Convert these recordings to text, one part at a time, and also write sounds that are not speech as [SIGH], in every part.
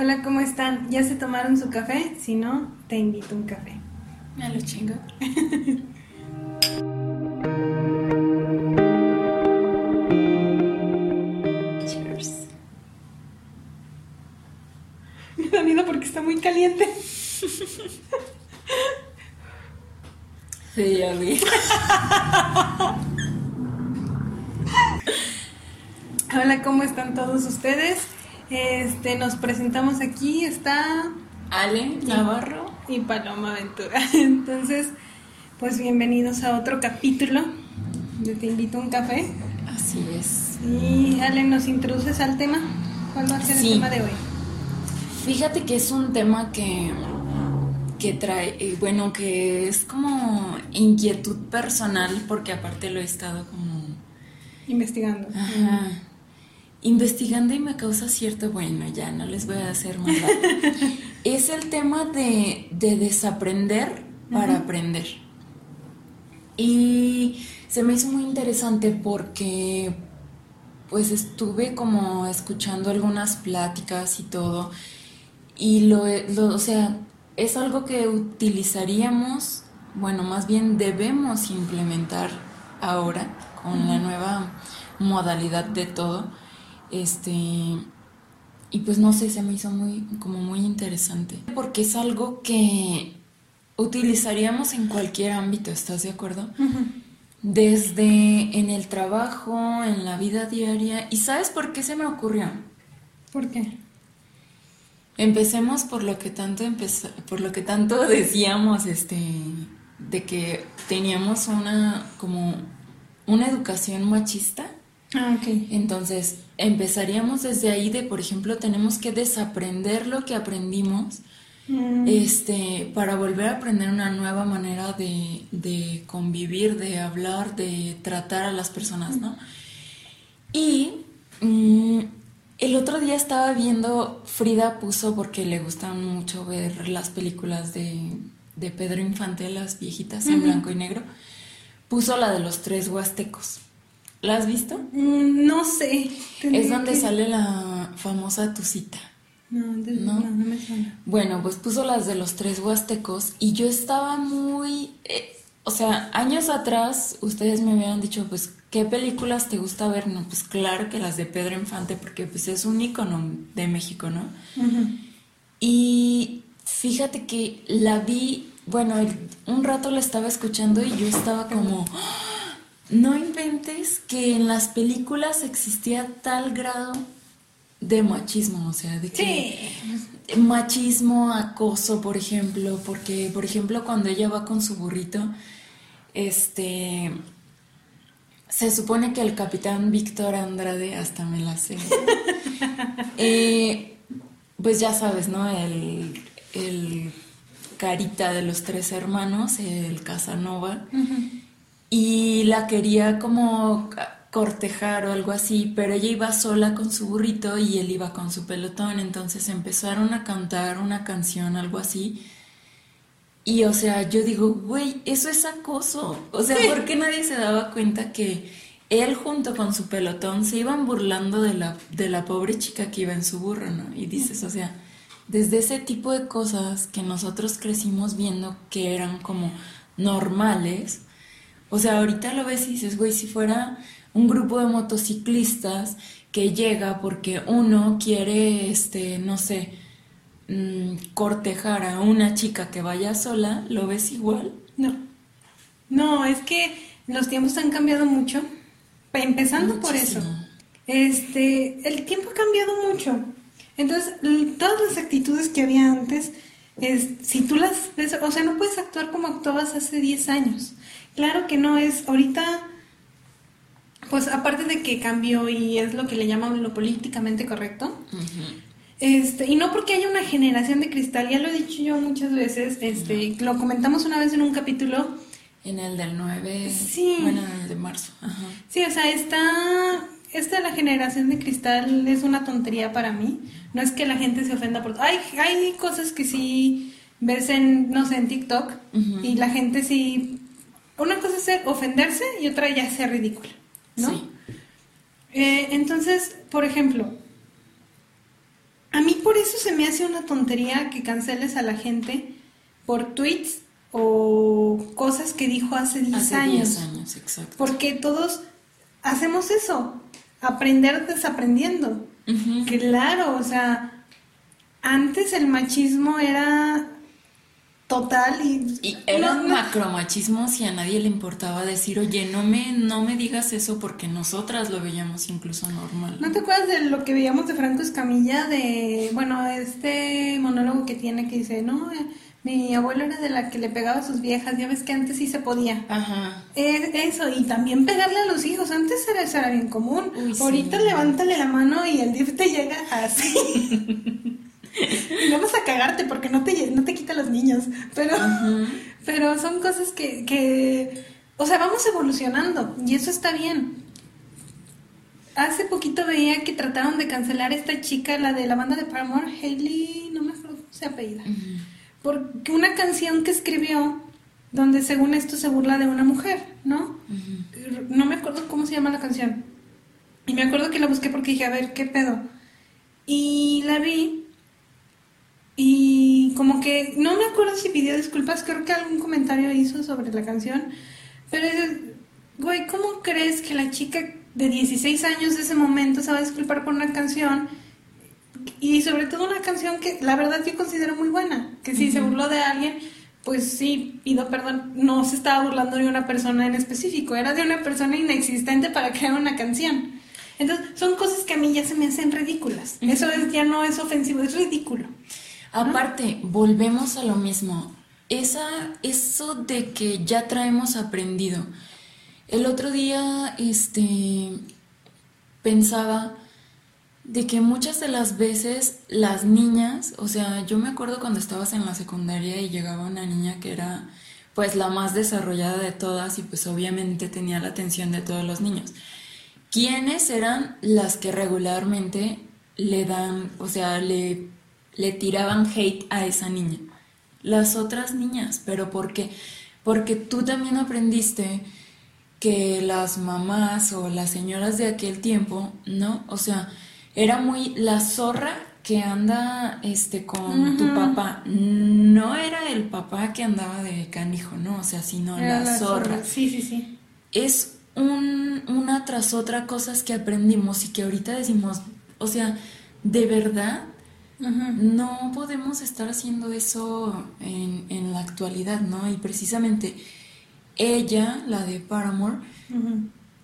Hola, ¿cómo están? ¿Ya se tomaron su café? Si no, te invito a un café. Me lo chingo. Cheers. Me da miedo porque está muy caliente. Sí, ya vi. Hola, ¿cómo están todos ustedes? Este, nos presentamos aquí, está Ale Navarro. y Paloma Ventura. [LAUGHS] Entonces, pues bienvenidos a otro capítulo de Te invito a un café. Así es. Y Ale, ¿nos introduces al tema? ¿Cuál va a ser Sí. el tema de hoy? Fíjate que es un tema que, que trae, eh, bueno, que es como inquietud personal, porque aparte lo he estado como Investigando. ajá, investigando y me causa cierto, bueno, ya no les voy a hacer más. [LAUGHS] es el tema de, de desaprender para aprender. Y se me hizo muy interesante porque pues estuve como escuchando algunas pláticas y todo y lo, lo- o sea, es algo que utilizaríamos, bueno, más bien debemos implementar ahora con la nueva modalidad de todo. Este y pues no sé, se me hizo muy como muy interesante porque es algo que utilizaríamos en cualquier ámbito, ¿estás de acuerdo? Desde en el trabajo, en la vida diaria. ¿Y sabes por qué se me ocurrió? ¿Por qué? Empecemos por lo que tanto por lo que tanto [LAUGHS] decíamos, este, de que teníamos una como una educación machista. Ah, ok. Entonces, empezaríamos desde ahí de, por ejemplo, tenemos que desaprender lo que aprendimos, Mm, este, para volver a aprender una nueva manera de, de convivir, de hablar, de tratar a las personas, ¿no? Y mm, el otro día estaba viendo, Frida puso, porque le gustan mucho ver las películas de, de Pedro Infante, las viejitas en blanco y negro, puso la de los tres huastecos. ¿La has visto? mm, no sé. Es donde que- sale la famosa Tucita. No, de- ¿No? no, no me suena. Bueno, pues puso las de los tres huastecos y yo estaba muy... eh, o sea, años atrás ustedes me habían dicho, pues, ¿qué películas te gusta ver? No, pues claro que las de Pedro Infante, porque pues es un ícono de México, ¿no? Y fíjate que la vi, bueno, un rato la estaba escuchando y yo estaba como, "Ah, no inventes que en las películas existía tal grado de machismo, o sea, de que Sí. machismo, acoso, por ejemplo, porque, por ejemplo, cuando ella va con su burrito, este, se supone que el capitán Víctor Andrade, hasta me la sé, [LAUGHS] eh, pues ya sabes, ¿no? El, el carita de los tres hermanos, el Casanova, y la quería como cortejar o algo así, pero ella iba sola con su burrito y él iba con su pelotón, entonces empezaron a cantar una canción, algo así. Y o sea, yo digo, güey, eso es acoso. O sea, ¿por qué nadie se daba cuenta que él junto con su pelotón se iban burlando de la, de la pobre chica que iba en su burro, ¿no? Y dices, o sea, desde ese tipo de cosas que nosotros crecimos viendo que eran como normales, o sea, ahorita lo ves y dices, güey, si fuera un grupo de motociclistas que llega porque uno quiere, este, no sé, mm, cortejar a una chica que vaya sola, ¿lo ves igual? No. No, es que los tiempos han cambiado mucho. Empezando por eso. Este, el tiempo ha cambiado mucho. Entonces, todas las actitudes que había antes, es, si tú las ves, o sea, no puedes actuar como actuabas hace 10 años. Claro que no es, ahorita, pues aparte de que cambió y es lo que le llaman lo políticamente correcto, este, y no porque haya una generación de cristal, ya lo he dicho yo muchas veces, este, lo comentamos una vez en un capítulo, En el del 9, Sí. bueno, en el de marzo. Ajá. sí, o sea, está, esta de la generación de cristal es una tontería para mí, no es que la gente se ofenda por, hay, hay cosas que sí ves en, no sé, en TikTok, y la gente sí, una cosa es ser- ofenderse y otra ya sea ridícula, ¿no? Sí. Eh, entonces, por ejemplo, a mí por eso se me hace una tontería que canceles a la gente por tweets o cosas que dijo hace 10 Hace años. 10 años, exacto. Porque todos hacemos eso, aprender desaprendiendo. Claro, o sea, antes el machismo era total y... Y era no- un no- macromachismo si a nadie le importaba decir, oye, no me, no me digas eso porque nosotras lo veíamos incluso normal. ¿No te acuerdas de lo que veíamos de Franco Escamilla? De, bueno, este monólogo que tiene que dice, no, eh, mi abuelo era de la que le pegaba a sus viejas, ya ves que antes sí se podía. Ajá. Es- eso, y también pegarle a los hijos, antes era, eso era bien común. Uy, sí. Ahorita levántale la mano y el DIF te llega así. [LAUGHS] [LAUGHS] y vamos a cagarte porque no te, no te quita los niños. Pero, Ujú. [LAUGHS] pero son cosas que, que, o sea, vamos evolucionando y eso está bien. Hace poquito veía que trataron de cancelar a esta chica, la de la banda de Paramore, Hailey, no me acuerdo cómo se apellida. Ujú. Porque una canción que escribió donde según esto se burla de una mujer, ¿no? Ujú. No me acuerdo cómo se llama la canción. Y me acuerdo que la busqué porque dije, a ver, ¿qué pedo? Y la vi y como que, no me acuerdo si pidió disculpas, creo que algún comentario hizo sobre la canción, pero es, güey, ¿cómo crees que la chica de 16 años de ese momento se va a disculpar por una canción? Y sobre todo una canción que la verdad yo considero muy buena, que si se burló de alguien, pues sí, pido perdón, no se estaba burlando de una persona en específico, era de una persona inexistente para crear una canción. Entonces, son cosas que a mí ya se me hacen ridículas. Eso es- ya no es ofensivo, es ridículo. Aparte, volvemos a lo mismo. Esa, eso de que ya traemos aprendido. El otro día, este, pensaba de que muchas de las veces las niñas, o sea, yo me acuerdo cuando estabas en la secundaria y llegaba una niña que era pues la más desarrollada de todas y pues obviamente tenía la atención de todos los niños. ¿Quiénes eran las que regularmente le dan, o sea, le, le tiraban hate a esa niña? Las otras niñas, pero ¿por qué? Porque tú también aprendiste que las mamás o las señoras de aquel tiempo, ¿no? O sea, era muy la zorra que anda este con tu papá. No era el papá que andaba de canijo, ¿no? O sea, sino Era la, zorra. Sí, sí, sí. Es un, una tras otra cosas que aprendimos y que ahorita decimos, o sea, de verdad No podemos estar haciendo eso en, en la actualidad, ¿no? Y precisamente ella, la de Paramore,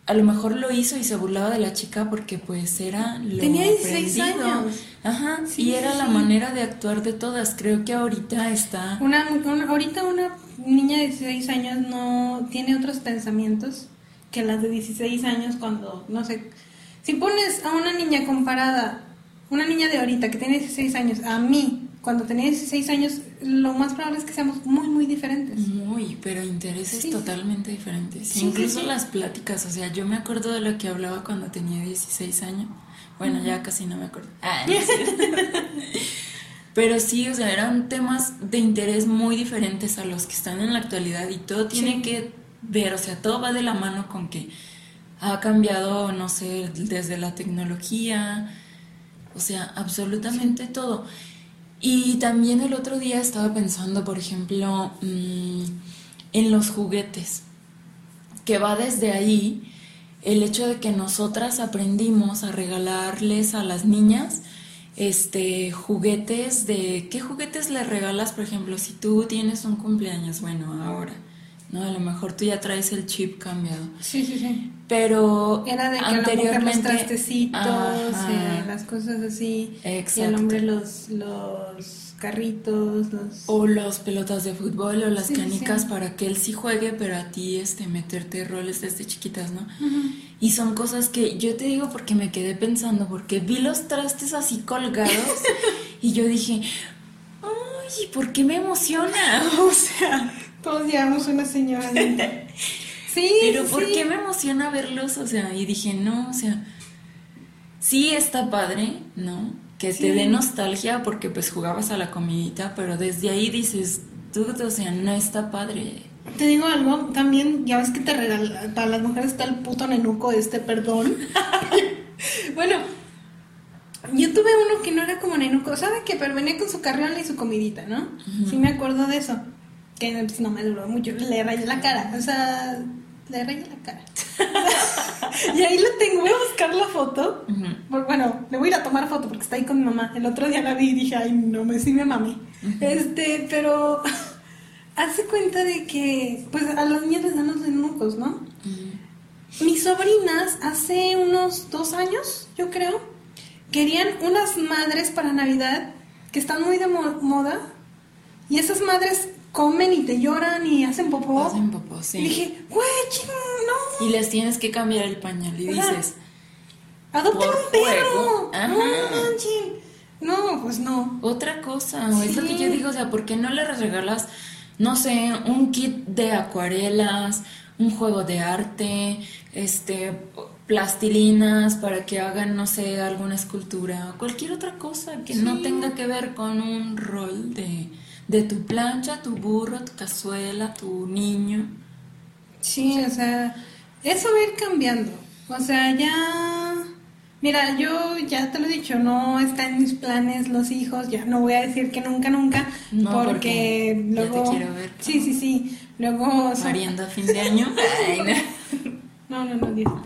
a lo mejor lo hizo y se burlaba de la chica porque pues era lo Tenía 16 aprendido. años. Ajá, Sí, y sí, era la manera de actuar de todas. Creo que ahorita está... Una, una- ahorita una niña de 16 años no tiene otros pensamientos que las de 16 años cuando, no sé, si pones a una niña comparada, una niña de ahorita que tiene 16 años, a mí, cuando tenía 16 años, lo más probable es que seamos muy, muy diferentes. Muy, pero intereses Sí. totalmente diferentes. Sí, Incluso sí. las pláticas, o sea, yo me acuerdo de lo que hablaba cuando tenía 16 años. Bueno, ya casi no me acuerdo. Ah, no [LAUGHS] pero sí, o sea, eran temas de interés muy diferentes a los que están en la actualidad y todo tiene que ver, o sea, todo va de la mano con que ha cambiado, no sé, desde la tecnología, o sea, absolutamente todo. Y también el otro día estaba pensando, por ejemplo, mm, en los juguetes, que va desde ahí el hecho de que nosotras aprendimos a regalarles a las niñas este juguetes de qué juguetes le regalas, por ejemplo, si tú tienes un cumpleaños, bueno, ahora, ¿no? A lo mejor tú ya traes el chip cambiado. Sí, sí, sí. Pero Era de que a la mujer los anteriormente trastecitos, eh, las cosas así, y Exacto. al hombre los, los carritos, los... O los pelotas de fútbol o las Sí, canicas sí. para que él sí juegue, pero a ti este meterte roles desde chiquitas, ¿no? Y son cosas que yo te digo porque me quedé pensando, porque vi los trastes así colgados [LAUGHS] y yo dije, ay, ¿por qué me emociona? [LAUGHS] O sea, Todos llevamos una señora. [LAUGHS] Sí, pero ¿por sí. qué me emociona verlos? O sea, y dije, no, o sea, sí está padre, ¿no? Que Sí. te dé nostalgia porque pues jugabas a la comidita, pero desde ahí dices, tú, o sea, no está padre. Te digo algo, también, ya ves que te regala, para las mujeres está el puto nenuco este, perdón. [LAUGHS] bueno, yo tuve uno que no era como nenuco, ¿sabe qué? Pero venía con su carriola y su comidita, ¿no? Sí me acuerdo de eso. Que pues, no me duró mucho, le rayé la cara, o sea, le rayé la cara. [LAUGHS] y ahí lo tengo, voy a buscar la foto. bueno, le voy a ir a tomar foto porque está ahí con mi mamá. El otro día la vi y dije, ay, no, me sí me mami. Este, pero [LAUGHS] hace cuenta de que, pues a los niños les dan los nenucos, ¿no? Mis sobrinas hace unos dos años, yo creo, querían unas madres para Navidad que están muy de moda. Y esas madres comen y te lloran y hacen popó. Hacen popó, sí. Y dije, güey, no. Y les tienes que cambiar el pañal y dices... ¡Adopten un perro! No, no, pues no. Otra cosa, es lo que yo digo, o sea, ¿por qué no le regalas, no sé, un kit de acuarelas, un juego de arte, este, plastilinas para que hagan, no sé, alguna escultura, cualquier otra cosa que no tenga que ver con un rol de de tu plancha, tu burro, tu cazuela, tu niño. Sí, o sea, eso va a ir cambiando. O sea, ya... Mira, yo ya te lo he dicho, no está en mis planes los hijos, ya no voy a decir que nunca, nunca, porque, luego... Ya te quiero ver. Sí, sí, sí. Luego... Mariendo a fin de año. [LAUGHS] no. no, no, no, [LAUGHS]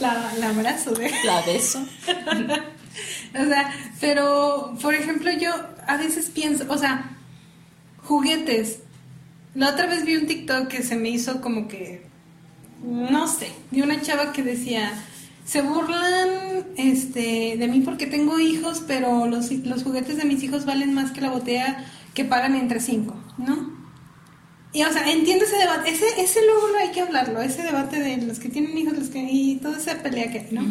la, la abrazo de... La beso. [LAUGHS] o sea, pero, por ejemplo, yo a veces pienso, o sea, juguetes. La otra vez vi un TikTok que se me hizo como que, no sé, de una chava que decía, se burlan este, de mí porque tengo hijos, pero los, los juguetes de mis hijos valen más que la botella que pagan entre cinco, ¿no? Y, o sea, entiendo ese debate. Ese, ese luego lo hay que hablarlo, ese debate de los que tienen hijos los que, y toda esa pelea que hay, ¿no?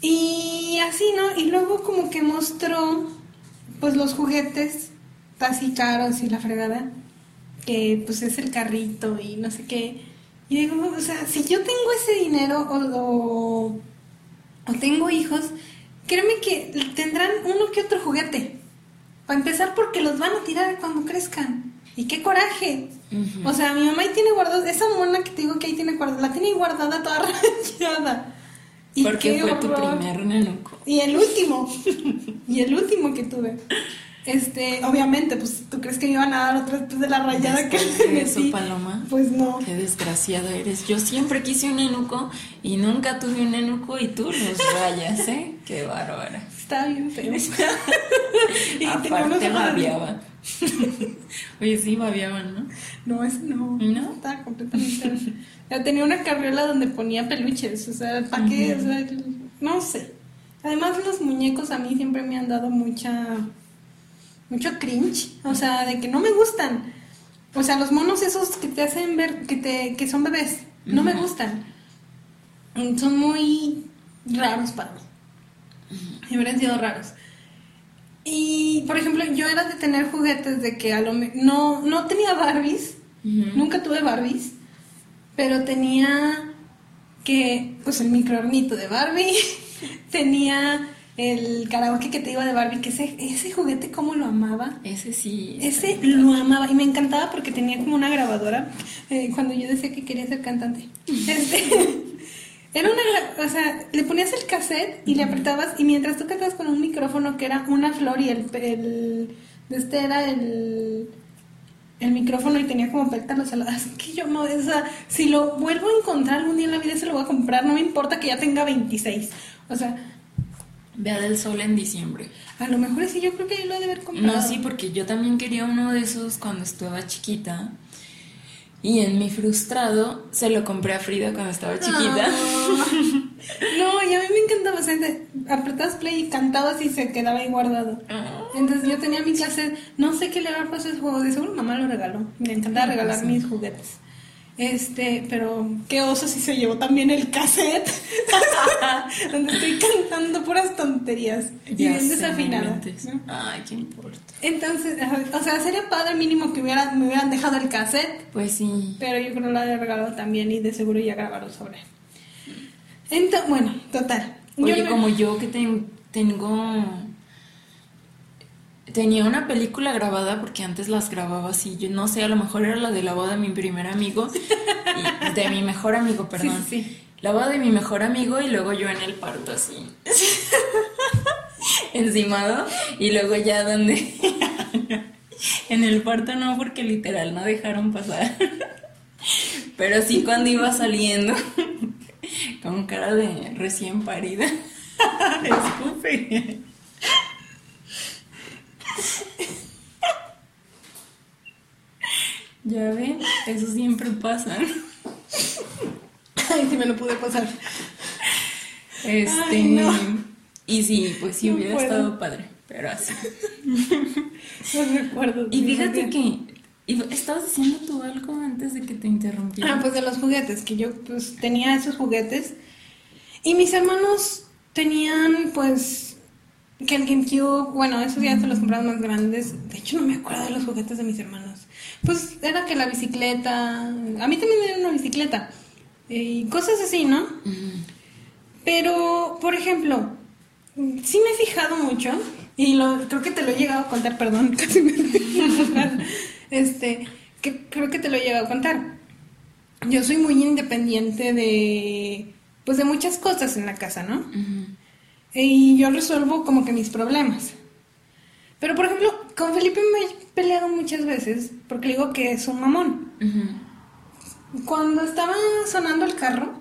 Y así, ¿no? Y luego como que mostró, pues los juguetes así caros y la fregada, que pues es el carrito y no sé qué. Y digo, o sea, si yo tengo ese dinero o, o, tengo hijos, créeme que tendrán uno que otro juguete. Para empezar porque los van a tirar cuando crezcan. Y qué coraje. O sea, mi mamá ahí tiene guardada, esa mona que te digo que ahí tiene guardada, la tiene guardada toda [LAUGHS] rayada. Porque fue tu primer nenuco. Y el último. y el último que tuve. Este, obviamente, pues tú crees que me iban a dar otra después de la rayada que me eso, Paloma? Pues no. Qué desgraciada eres. Yo siempre quise un nenuco y nunca tuve un nenuco y tú los rayas, ¿eh? Qué bárbara. Está bien feo. [LAUGHS] [LAUGHS] y Aparte babiaba. [LAUGHS] Oye, sí, babiaban, ¿no? No, ese no. ¿No? Estaba completamente [LAUGHS] tenía una carriola donde ponía peluches, o sea, ¿para qué? O sea, no sé. Además, los muñecos a mí siempre me han dado mucha. mucho cringe, o sea, de que no me gustan. O sea, los monos esos que te hacen ver que, te, que son bebés, no me gustan. Son muy raros para mí. Me hubieran sido raros. Y, por ejemplo, yo era de tener juguetes de que a lo no, no tenía Barbies, nunca tuve Barbies, pero tenía que, pues el microornito de Barbie, [LAUGHS] tenía el karaoke que te iba de Barbie, que ese, ese juguete como lo amaba. Ese sí. Ese lo amaba y me encantaba porque tenía como una grabadora eh, cuando yo decía que quería ser cantante. [LAUGHS] Este, [LAUGHS] era una, o sea, le ponías el cassette y le apretabas y mientras tú cantabas con un micrófono que era una flor y el, el este era el el micrófono y tenía como pétalos [LAUGHS] Así que yo no, o sea, si lo vuelvo a encontrar algún día en la vida se lo voy a comprar, no me importa que ya tenga 26. O sea, Vea del sol en diciembre. A lo mejor sí, yo creo que yo lo he de haber comprado. No, sí, porque yo también quería uno de esos cuando estaba chiquita. Y en mi frustrado se lo compré a Frida cuando estaba chiquita. [LAUGHS] No, y a mí me encantaba. O sea, apretabas play y cantabas y se quedaba ahí guardado. Ah. Entonces yo tenía mi cassette. No sé qué le pasado a ese juego. De seguro mamá lo regaló. Me encantaba regalar mis juguetes. Este, pero qué oso si se llevó también el cassette. [LAUGHS] donde estoy cantando puras tonterías. y bien desafinada. Ay, qué importa. Entonces, o sea, sería padre mínimo que hubiera, me hubieran dejado el cassette. Pues sí. Pero yo creo que lo había regalado también y de seguro ya grabaron sobre entonces, bueno, total. Oye, como yo que tengo... Tenía una película grabada porque antes las grababa así. Yo no sé, a lo mejor era la de la boda de mi primer amigo. de mi mejor amigo, perdón. Sí, la boda de mi mejor amigo y luego yo en el parto así. [LAUGHS] Encimado y luego ya donde... [LAUGHS] en el parto no, porque literal no dejaron pasar. Pero sí cuando iba saliendo, [LAUGHS] con cara de recién parida. Escupe. Ya ven, eso siempre pasa. Ay, sí me lo pude pasar. Este. Y sí, pues sí hubiera estado padre, pero así. [LAUGHS] No recuerdo. Y fíjate que. Estabas diciendo tú algo antes de que te interrumpiera. Ah, pues de los juguetes, que yo pues tenía esos juguetes. Y mis hermanos tenían pues que el GameCube, bueno, esos ya se los compraron más grandes. De hecho, no me acuerdo de los juguetes de mis hermanos. Pues era que la bicicleta, a mí también me dieron una bicicleta y cosas así, ¿no? Pero, por ejemplo, sí me he fijado mucho y lo, creo que te lo he llegado a contar, perdón, [LAUGHS] casi me este, que creo que te lo he llegado a contar. Yo soy muy independiente de, pues de muchas cosas en la casa, ¿no? Y yo resuelvo como que mis problemas. Pero, por ejemplo, con Felipe me he peleado muchas veces porque le digo que es un mamón. Cuando estaba sonando el carro,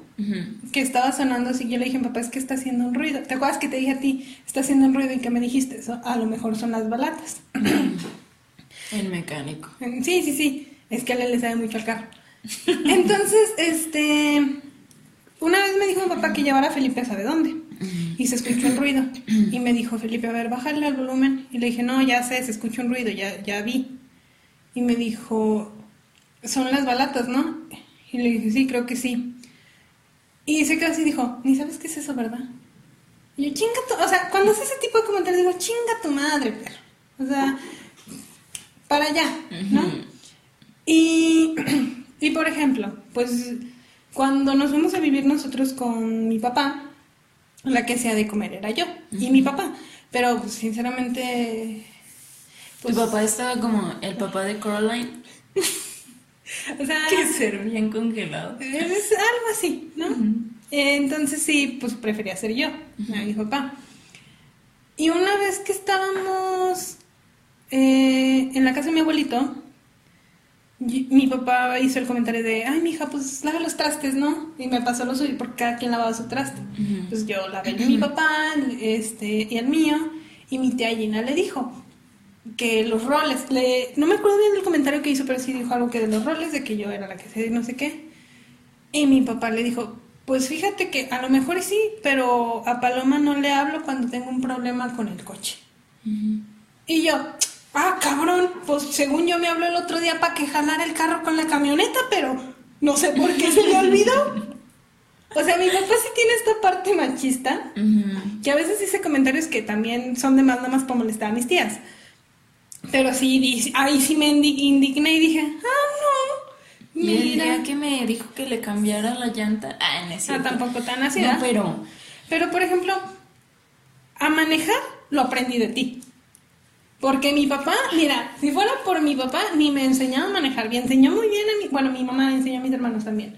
que estaba sonando así, yo le dije papá, es que está haciendo un ruido. ¿Te acuerdas que te dije a ti, está haciendo un ruido y que me dijiste eso? A lo mejor son las balatas. [COUGHS] el mecánico. Sí, sí, sí. Es que a él le sabe mucho al carro. Entonces, este. Una vez me dijo mi papá que llevara a Felipe a sabe dónde y se escuchó el ruido. Y me dijo, Felipe, a ver, bájale el volumen. Y le dije, no, ya sé, se escucha un ruido, ya, ya vi. Y me dijo, son las balatas, ¿no? Y le dije, sí, creo que sí. Y se quedó así y dijo, ni sabes qué es eso, ¿verdad? Y yo, chinga tu... O sea, cuando hace ese tipo de comentarios, digo, chinga tu madre, perro. O sea, para allá, ¿no? y, [CLEARS THROAT] y por ejemplo, pues cuando nos fuimos a vivir nosotros con mi papá, la que sea de comer era yo y mi papá. Pero pues, sinceramente... Pues, ¿Tu papá estaba como el papá de Coraline? [LAUGHS] o sea... Que ser bien congelado. Es algo así, ¿no? Entonces sí, pues prefería ser yo, mi papá. Y una vez que estábamos eh, en la casa de mi abuelito, mi papá hizo el comentario de, ay, mija, pues lava los trastes, ¿no? Y me pasó lo suyo, porque cada quien lavaba su traste. Pues yo lavé el de mi papá este, y el mío, y mi tía Gina le dijo que los roles, le, no me acuerdo bien del comentario que hizo, pero sí dijo algo que de los roles, de que yo era la que se no sé qué. Y mi papá le dijo, pues fíjate que a lo mejor sí, pero a Paloma no le hablo cuando tengo un problema con el coche. Y yo, ah, cabrón, pues según yo me habló el otro día para que jalara el carro con la camioneta, pero no sé por qué se le olvidó. O sea, mi papá sí tiene esta parte machista, que a veces dice comentarios que también son de más nada más para molestar a mis tías. Pero sí, ahí sí me indigné y dije, ah, no. El día que me dijo que le cambiara la llanta, ah, no Ah, tampoco tan así. No, pero... Pero, por ejemplo, a manejar lo aprendí de ti. Porque mi papá, mira, si fuera por mi papá, ni me enseñaba a manejar bien. Enseñó muy bien a mi, bueno, mi mamá enseñó a mis hermanos también.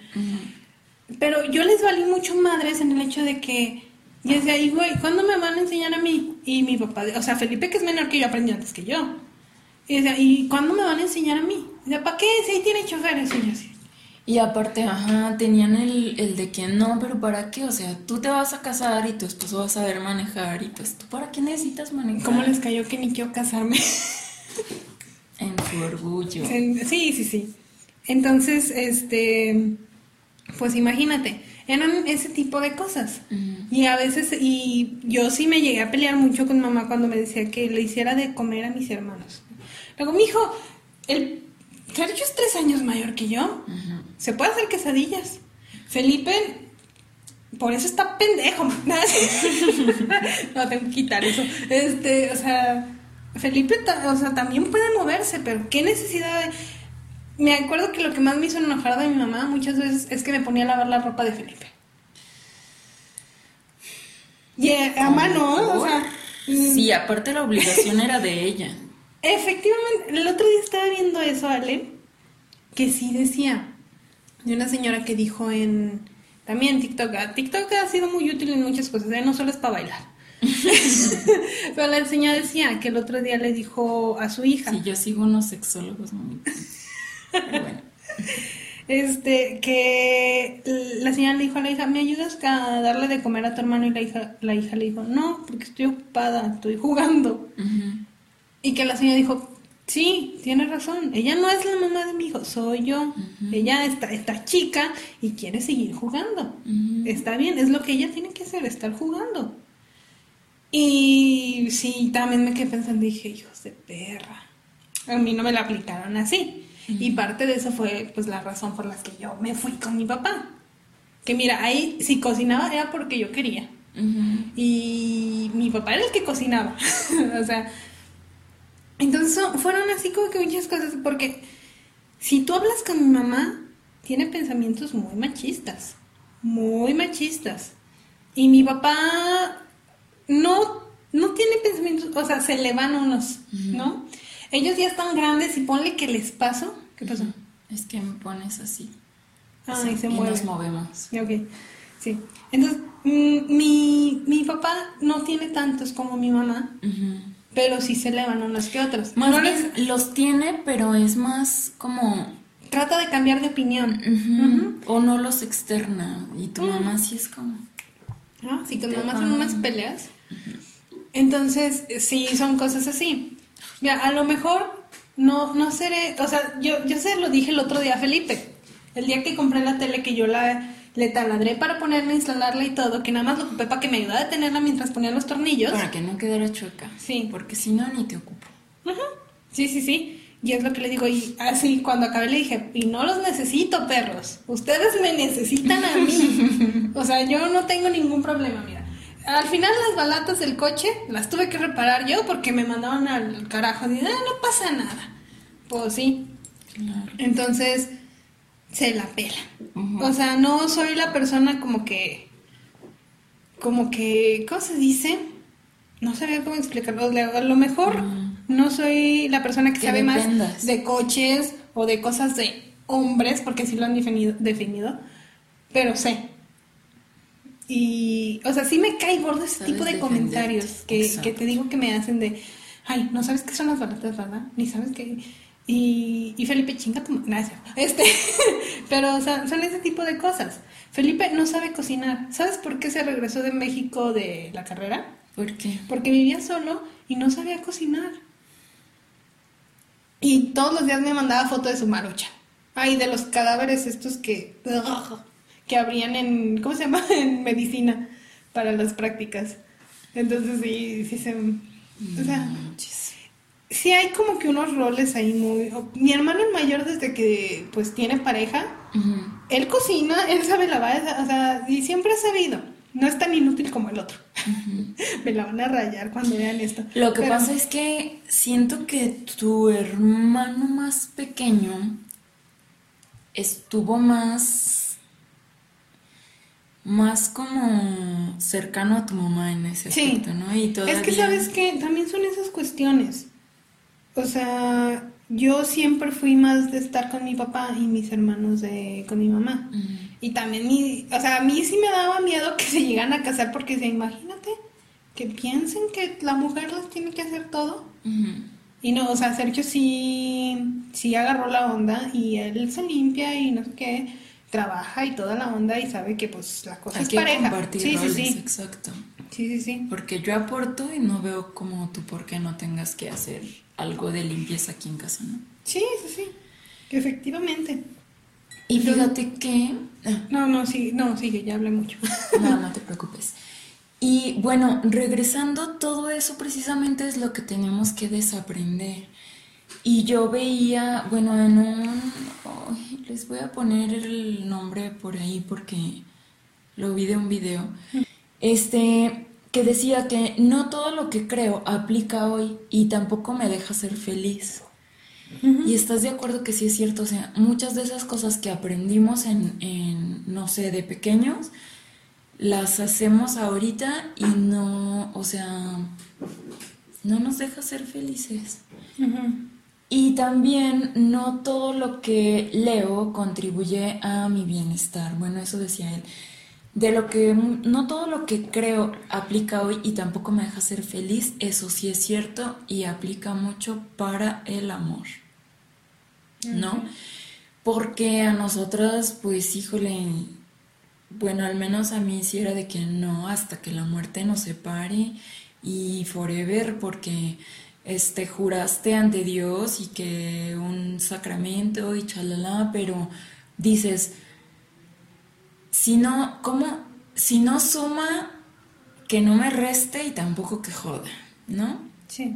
Pero yo les valí mucho madres en el hecho de que, y decía, y güey, ¿cuándo me van a enseñar a mí? Y mi papá, o sea, Felipe, que es menor que yo, aprendió antes que yo. Y decía, ¿y cuándo me van a enseñar a mí? Y decía, ¿para qué? Si ahí tiene choferes. Y yo así, y aparte, ajá, tenían el, el, de que no, pero ¿para qué? O sea, tú te vas a casar y tu esposo va a saber manejar y pues tú ¿para qué necesitas manejar? ¿Cómo les cayó que ni quiero casarme? [LAUGHS] en su orgullo. Sí, sí, sí. Entonces, este, pues imagínate, eran ese tipo de cosas. Y a veces, y yo sí me llegué a pelear mucho con mamá cuando me decía que le hiciera de comer a mis hermanos. Luego, mi hijo, el Sergio es tres años mayor que yo. Se puede hacer quesadillas. Felipe, por eso está pendejo. [LAUGHS] no, tengo que quitar eso. Este, o sea, Felipe, o sea, también puede moverse, pero qué necesidad de... Me acuerdo que lo que más me hizo enojar de mi mamá muchas veces es que me ponía a lavar la ropa de Felipe. Y a mano, o sea... Sí, aparte la obligación era de ella. [LAUGHS] Efectivamente, el otro día estaba viendo eso, Ale, que sí decía, de una señora que dijo en, También TikTok. Ah, TikTok ha sido muy útil en muchas cosas, ¿eh? no solo es para bailar. [LAUGHS] Pero la señora decía que el otro día le dijo a su hija. Sí, yo sigo unos sexólogos muy bueno. Este, que la señora le dijo a la hija, ¿me ayudas a darle de comer a tu hermano? Y la hija, la hija le dijo, no, porque estoy ocupada, estoy jugando. Y que la señora dijo, sí, tiene razón, ella no es la mamá de mi hijo, soy yo. Ella está, está chica y quiere seguir jugando. Está bien, es lo que ella tiene que hacer, estar jugando. Y sí, también me quedé pensando, dije, hijos de perra. A mí no me la aplicaron así. Y parte de eso fue pues la razón por la que yo me fui con mi papá. Que mira, ahí si cocinaba era porque yo quería. Y mi papá era el que cocinaba. [LAUGHS] o sea, entonces fueron así como que muchas cosas, porque si tú hablas con mi mamá, tiene pensamientos muy machistas, muy machistas. Y mi papá no, no tiene pensamientos, o sea, se le van unos, ¿no? Ellos ya están grandes y ponle que les paso. ¿Qué pasó? Es que me pones así. Ah, y se y nos movemos. Ok, sí. Entonces, mm, mi, mi papá no tiene tantos como mi mamá, pero sí se le van unos que otros. Más bien, los tiene, pero es más como... Trata de cambiar de opinión. O no los externa. Y tu mamá sí es como... Ah, sí, tu mamá son unas peleas. Entonces, sí, son cosas así. Mira, a lo mejor no, no seré, o sea, yo, yo se lo dije el otro día a Felipe, el día que compré la tele que yo la le taladré para ponerla, instalarla y todo, que nada más lo ocupé para que me ayudara a tenerla mientras ponía los tornillos. Para que no quedara chueca. Sí. Porque si no, ni te ocupo. Sí, sí, sí. Y es lo que le digo, y así cuando acabé le dije, y no los necesito, perros, ustedes me necesitan a mí. [LAUGHS] o sea, yo no tengo ningún problema, mira al final las balatas del coche las tuve que reparar yo porque me mandaron al carajo. Dije, ah, no pasa nada. Pues sí. Entonces, se la pela. O sea, no soy la persona como que. Como que. ¿Cómo se dice? No sabía cómo explicarlo. A lo mejor no soy la persona que, sabe más de coches o de cosas de hombres, porque sí lo han definido, definido pero sé. Y, o sea, sí me cae gordo ese tipo de comentarios que, te digo que me hacen de, ay, no sabes qué son las baratas, ¿verdad? Ni sabes qué. Y, y Felipe, chinga tu gracias. Este, [LAUGHS] pero, o sea, son ese tipo de cosas. Felipe no sabe cocinar. ¿Sabes por qué se regresó de México de la carrera? ¿Por qué? Porque vivía solo y no sabía cocinar. Y todos los días me mandaba foto de su marucha. Ay, de los cadáveres estos que [LAUGHS] que abrían en, ¿cómo se llama? [LAUGHS] En medicina para las prácticas. Entonces sí, sí se... O sea, sí hay como que unos roles ahí muy... Mi hermano el mayor desde que pues tiene pareja, él cocina, él sabe lavar, o sea, y siempre ha sabido. No es tan inútil como el otro. [LAUGHS] Me la van a rayar cuando vean esto. Lo que pasa es que siento que tu hermano más pequeño estuvo más más como cercano a tu mamá en ese aspecto, ¿no? Y Es que sabes que también son esas cuestiones. O sea, yo siempre fui más de estar con mi papá y mis hermanos de con mi mamá. Y también mi, o sea, a mí sí me daba miedo que se llegan a casar porque se imagínate que piensen que la mujer les tiene que hacer todo. Y no, o sea, Sergio sí, sí agarró la onda y él se limpia y no sé qué trabaja y toda la onda y sabe que pues la cosa es pareja. Compartir sí, sí, sí. Exacto. Sí, sí, sí. Porque yo aporto y no veo como tú por qué no tengas que hacer algo de limpieza aquí en casa, ¿no? Sí, sí, sí. Efectivamente. Y fíjate que... No, no, sí, no, sigue, ya hablé mucho. [LAUGHS] No, no te preocupes. Y bueno, regresando, todo eso precisamente es lo que tenemos que desaprender. Y yo veía, bueno, en un... les voy a poner el nombre por ahí porque lo vi de un video. Este, que decía que no todo lo que creo aplica hoy y tampoco me deja ser feliz. Y estás de acuerdo que sí es cierto, o sea, muchas de esas cosas que aprendimos en, en, no sé, de pequeños, las hacemos ahorita y no, o sea, no nos deja ser felices. Y también no todo lo que leo contribuye a mi bienestar. Bueno, eso decía él. De lo que no todo lo que creo aplica hoy y tampoco me deja ser feliz, eso sí es cierto y aplica mucho para el amor. ¿No? Porque a nosotras, pues híjole, bueno, al menos a mí sí era de que no, hasta que la muerte nos separe y forever, porque este juraste ante Dios y que un sacramento y chalala, pero dices, si no, ¿cómo? Si no suma, que no me reste y tampoco que joda, ¿no? Sí.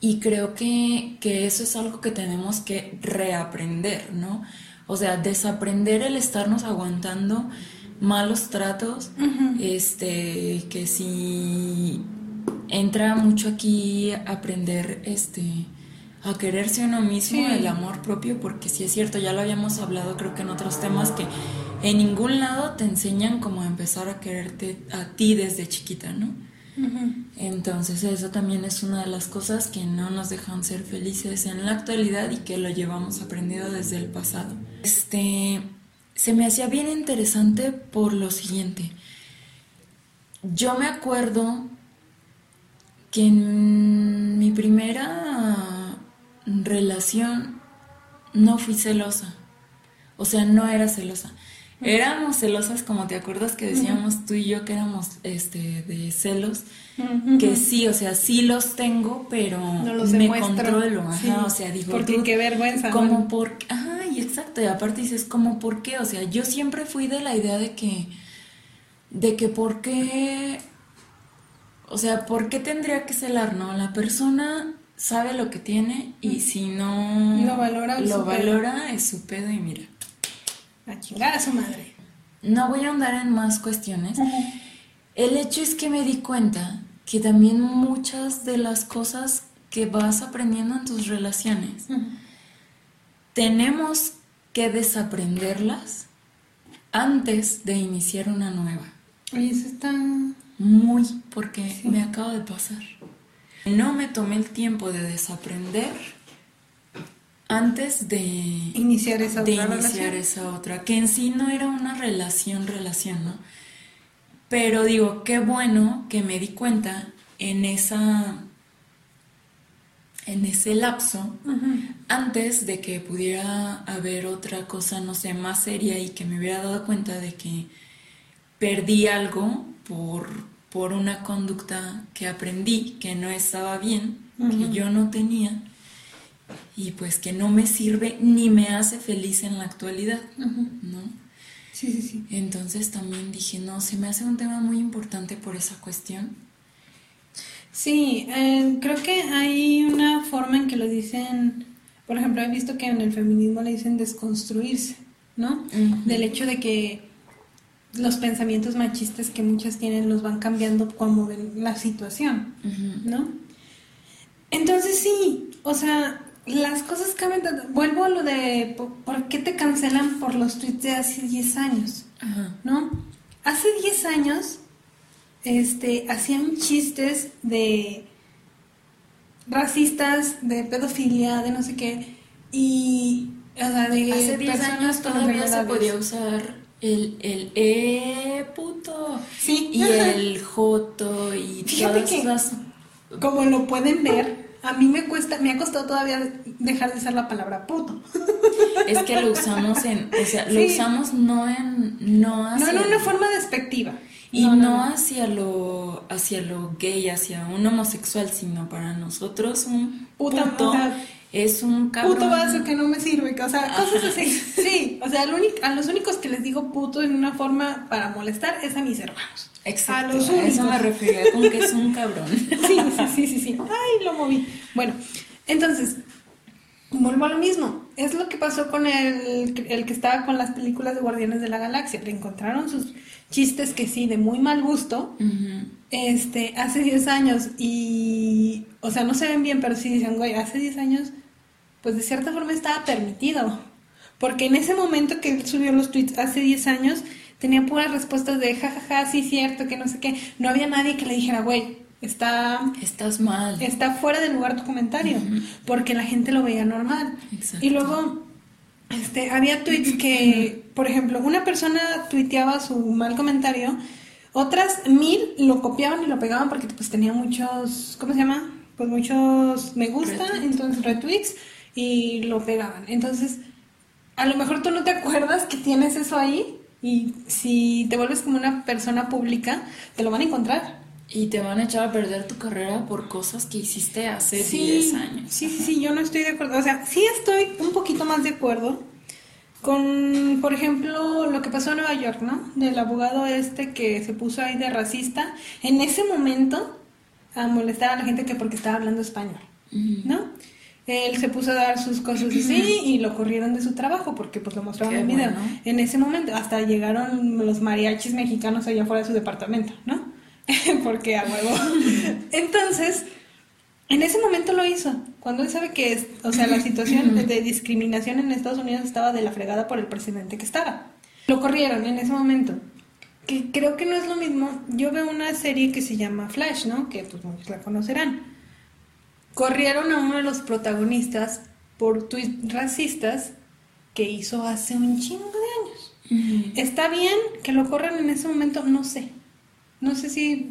Y creo que, que eso es algo que tenemos que reaprender, ¿no? O sea, desaprender el estarnos aguantando malos tratos, este, que si entra mucho aquí aprender, este, a quererse uno mismo, el amor propio, porque si es cierto, ya lo habíamos hablado creo que en otros temas, que en ningún lado te enseñan cómo empezar a quererte a ti desde chiquita, ¿no? Entonces eso también es una de las cosas que no nos dejan ser felices en la actualidad y que lo llevamos aprendido desde el pasado. Este, se me hacía bien interesante por lo siguiente. Yo me acuerdo que en mi primera relación no fui celosa. O sea, no era celosa. Éramos celosas, como te acuerdas que decíamos tú y yo que éramos este de celos, que sí, o sea, sí los tengo, pero me controlo, ajá, o sea, digo, porque qué vergüenza. Como por, ajá, y exacto, y aparte dices, como por qué, o sea, yo siempre fui de la idea de que de que por qué o sea, ¿por qué tendría que celar, no? La persona sabe lo que tiene y si no lo valora, lo valora es su pedo y mira. A chingar a su madre. No voy a andar en más cuestiones. El hecho es que me di cuenta que también muchas de las cosas que vas aprendiendo en tus relaciones, tenemos que desaprenderlas antes de iniciar una nueva. Oye, eso está muy, porque me acaba de pasar. No me tomé el tiempo de desaprender antes de iniciar esa de otra iniciar esa otra, que en sí no era una relación, relación, ¿no? Pero digo, qué bueno que me di cuenta en esa en ese lapso antes de que pudiera haber otra cosa, no sé, más seria y que me hubiera dado cuenta de que perdí algo por, por una conducta que aprendí que no estaba bien, que yo no tenía y pues que no me sirve ni me hace feliz en la actualidad, ¿no? Sí, sí, sí. Entonces también dije, no, se me hace un tema muy importante por esa cuestión. Sí, eh, creo que hay una forma en que lo dicen, por ejemplo, he visto que en el feminismo le dicen desconstruirse, ¿no? Del hecho de que los pensamientos machistas que muchas tienen los van cambiando como ven la situación, ¿no? Entonces sí, o sea, las cosas cambian. Vuelvo a lo de por qué te cancelan por los tweets de hace 10 años, ¿no? Hace 10 años este, hacían chistes de racistas, de pedofilia, de no sé qué, y... O sea, de hace 10 años todavía se podía usar el, el E puto. Sí. Y el Joto y Fíjate que, como lo pueden ver, a mí me cuesta, me ha costado todavía dejar de usar la palabra puto. Es que lo usamos en, o sea, lo usamos no en, no hacia, No en una forma despectiva. Y no, hacia lo, hacia lo gay, hacia un homosexual, sino para nosotros un puto es un cabrón. Puto vaso que no me sirve, o sea, cosas así. Sí, o sea, a los únicos que les digo puto en una forma para molestar es a mis hermanos. Exacto, a, los eso me refería con que es un cabrón. [LAUGHS] Sí, sí, sí, sí, Ay, lo moví. Bueno, entonces, vuelvo a lo mismo. Es lo que pasó con el, el que estaba con las películas de Guardianes de la Galaxia. Le encontraron sus chistes que sí, de muy mal gusto, este, hace 10 años y, o sea, no se ven bien, pero sí dicen, güey, hace 10 años, pues de cierta forma estaba permitido. Porque en ese momento que él subió los tweets hace 10 años, tenía puras respuestas de jajaja, ja, sí, cierto, que no sé qué. No había nadie que le dijera, güey, está... Estás mal. Está fuera de lugar tu comentario, porque la gente lo veía normal. Y luego este, había tweets que, por ejemplo, una persona tuiteaba su mal comentario, otras mil lo copiaban y lo pegaban porque pues tenía muchos, ¿cómo se llama? Pues muchos me gusta, entonces retweets y lo pegaban. Entonces, a lo mejor tú no te acuerdas que tienes eso ahí y si te vuelves como una persona pública, te lo van a encontrar. Y te van a echar a perder tu carrera por cosas que hiciste hace 10 años. Sí, sí, sí, yo no estoy de acuerdo. O sea, sí estoy un poquito más de acuerdo con, por ejemplo, lo que pasó en Nueva York, ¿no? Del abogado este que se puso ahí de racista. En ese momento a molestar a la gente que porque estaba hablando español, ¿no? Él se puso a dar sus cosas así y lo corrieron de su trabajo porque pues lo mostraron en video. En ese momento hasta llegaron los mariachis mexicanos allá afuera de su departamento, ¿no? [LAUGHS] porque a huevo. [LAUGHS] Entonces, en ese momento lo hizo, cuando él sabe que, es, o sea, la situación de discriminación en Estados Unidos estaba de la fregada por el presidente que estaba. Lo corrieron en ese momento. Que creo que no es lo mismo. Yo veo una serie que se llama Flash, ¿no? Que pues muchos la conocerán. Corrieron a uno de los protagonistas por tweets racistas que hizo hace un chingo de años. ¿Está bien que lo corran en ese momento? No sé. No sé si,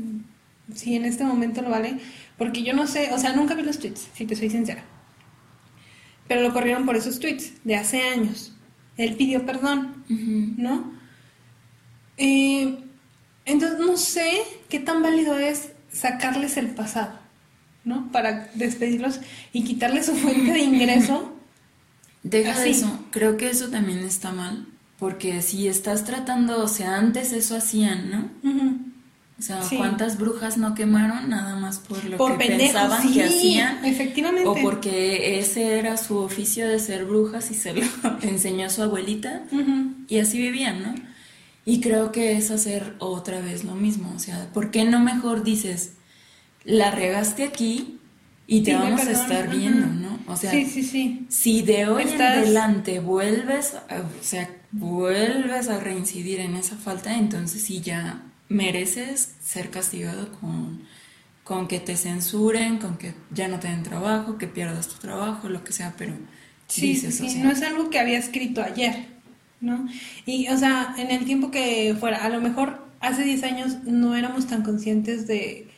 si en este momento lo vale, porque yo no sé, o sea, nunca vi los tweets, si te soy sincera. Pero lo corrieron por esos tweets de hace años. Él pidió perdón, ¿no? Eh, entonces, no sé qué tan válido es sacarles el pasado, ¿no? Para despedirlos y quitarles su fuente de ingreso. [LAUGHS] Deja de eso, creo que eso también está mal, porque si estás tratando, o sea, antes eso hacían, ¿no? O sea, ¿cuántas brujas no quemaron nada más por lo que pensaban que hacían? Efectivamente. O porque ese era su oficio de ser brujas y se lo [LAUGHS] enseñó a su abuelita y así vivían, ¿no? Y creo que es hacer otra vez lo mismo. O sea, ¿por qué no mejor dices, la regaste aquí y te vamos a estar viendo, ¿no? O sea, si de hoy en adelante vuelves, o sea, vuelves a reincidir en esa falta, entonces sí ya mereces ser castigado con, con que te censuren, con que ya no te den trabajo, que pierdas tu trabajo, lo que sea, pero sí, sí, no es algo que había escrito ayer, ¿no? Y, o sea, en el tiempo que fuera, a lo mejor hace 10 años no éramos tan conscientes de,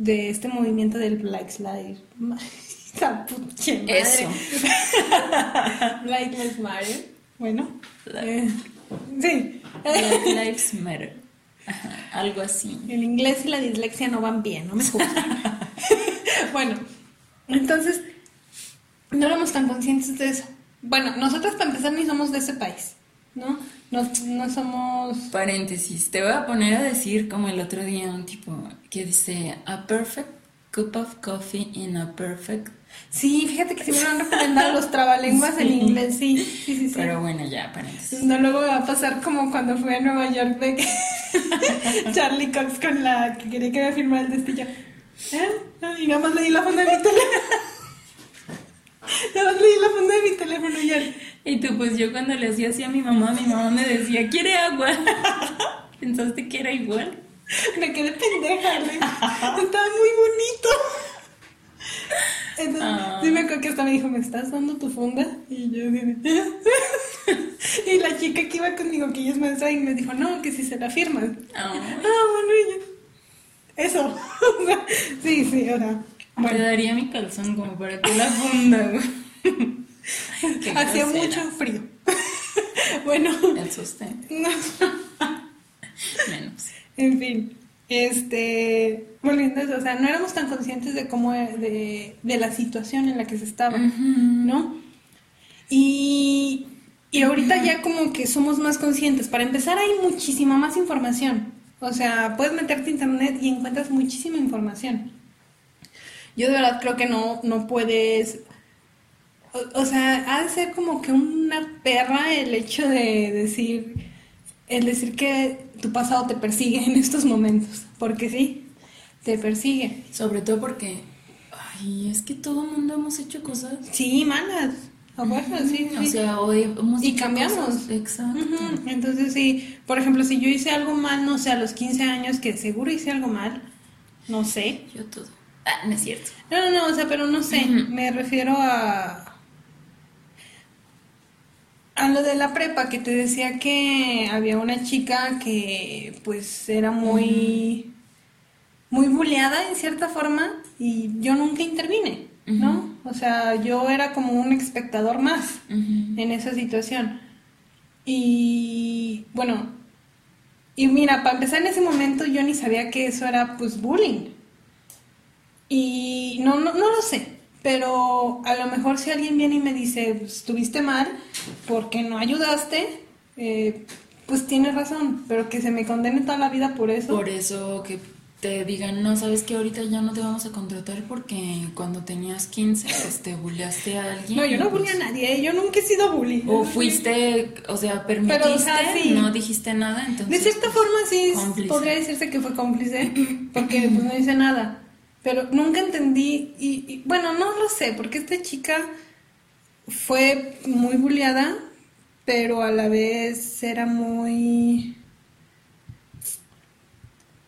de este movimiento del Black Lives [LAUGHS] Eso. [LAUGHS] Black Lives Matter. Bueno. Eh, sí. Black [LAUGHS] Lives Matter algo así. El inglés y la dislexia no van bien, no me bueno, entonces, no éramos tan conscientes de eso. Bueno, nosotros para empezar ni somos de ese país, ¿no? No, no somos... Paréntesis, te voy a poner a decir como el otro día un tipo que dice, a perfect cup of coffee in a perfect Sí, fíjate que si me lo han recomendado los trabalenguas en inglés, sí, sí, sí, Pero bueno, ya, paréntesis. No, luego va a pasar como cuando fui a Nueva York de [LAUGHS] Charlie Cox con la que quería que me firmara el destillo. ¿Eh? Y nada más leí la funda de mi teléfono. [LAUGHS] nada más leí la funda de mi teléfono y Y tú, pues yo cuando le hacía así a mi mamá, mi mamá me decía, ¿quiere agua? [LAUGHS] ¿Pensaste que era igual? Me quedé pendeja, güey. Estaba muy bonito. Entonces, ah. sí me acuerdo que hasta me dijo, ¿me estás dando tu funda? Y yo dije, [LAUGHS] y la chica que iba conmigo, que ella es maestra, y me dijo, no, que si se la firman. Ah, ah bueno, y Eso. [LAUGHS] sí, sí, ahora. Bueno. Te daría mi calzón como para que la funda, Hacía mucho frío. [LAUGHS] bueno. El sostén. [LAUGHS] Menos. En fin. Este, volviendo o sea, no éramos tan conscientes de cómo, de, de la situación en la que se estaba, ¿no? Y, y ahorita ya como que somos más conscientes. Para empezar hay muchísima más información. O sea, puedes meterte a internet y encuentras muchísima información. Yo de verdad creo que no, no puedes... O, o sea, ha de ser como que una perra el hecho de decir, el decir que tu pasado te persigue en estos momentos, porque sí, te persigue. Sobre todo porque, ay, es que todo mundo hemos hecho cosas. Sí, malas. A sí, O sea, hoy hemos Y cambiamos. Exacto. Entonces, sí, por ejemplo, si yo hice algo mal, no sé, a los 15 años, que seguro hice algo mal, no sé. Yo todo. Ah, no es cierto. No, no, no, o sea, pero no sé, me refiero a a lo de la prepa, que te decía que había una chica que pues era muy, muy bulleada en cierta forma y yo nunca intervine, ¿no? O sea, yo era como un espectador más en esa situación. Y bueno, y mira, para empezar en ese momento yo ni sabía que eso era pues bullying. Y no, no, no lo sé, pero a lo mejor si alguien viene y me dice, pues, estuviste mal porque no ayudaste, eh, pues tiene razón, pero que se me condene toda la vida por eso. Por eso que te digan, no, sabes que ahorita ya no te vamos a contratar porque cuando tenías 15, pues te bulleaste a alguien. No, yo no pues bulleé a nadie, yo nunca he sido bully. O fuiste, o sea, permitiste, no dijiste nada, entonces... De cierta pues, forma sí, podría decirse que fue cómplice, [LAUGHS] porque pues no hice nada. Pero nunca entendí, y, bueno, no lo sé, porque esta chica fue muy bulleada, pero a la vez era muy...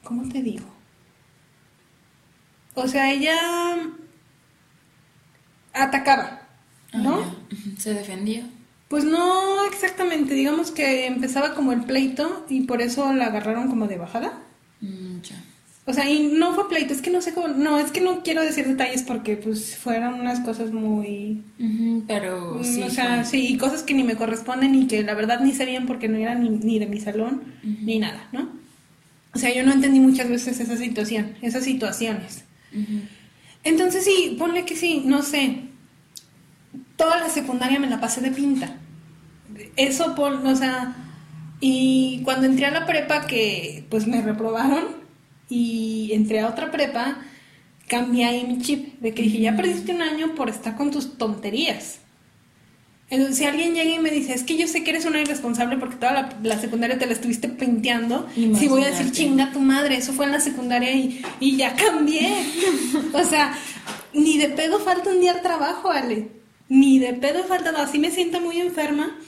¿Cómo te digo? O sea, ella atacaba, ¿no? Ah, Se defendía. Pues no exactamente, digamos que empezaba como el pleito y por eso la agarraron como de bajada. O sea, y no fue pleito, es que no sé cómo, no, es que no quiero decir detalles porque pues fueron unas cosas muy... pero mm, sí. O sea, sí, cosas que ni me corresponden y que la verdad ni sabían porque no eran ni, de mi salón ni nada, ¿no? O sea, yo no entendí muchas veces esa situación, esas situaciones. Entonces sí, ponle que sí, no sé. Toda la secundaria me la pasé de pinta. Eso, por, o sea, y cuando entré a la prepa que pues me reprobaron, y entré a otra prepa, cambié ahí mi chip, de que dije, ya perdiste un año por estar con tus tonterías. Entonces, si alguien llega y me dice, es que yo sé que eres una irresponsable porque toda la, secundaria te la estuviste pinteando, si voy a decir, chinga tu madre, eso fue en la secundaria y, y ya cambié. [LAUGHS] o sea, ni de pedo falta un día al trabajo, Ale. Ni de pedo falta, así me siento muy enferma.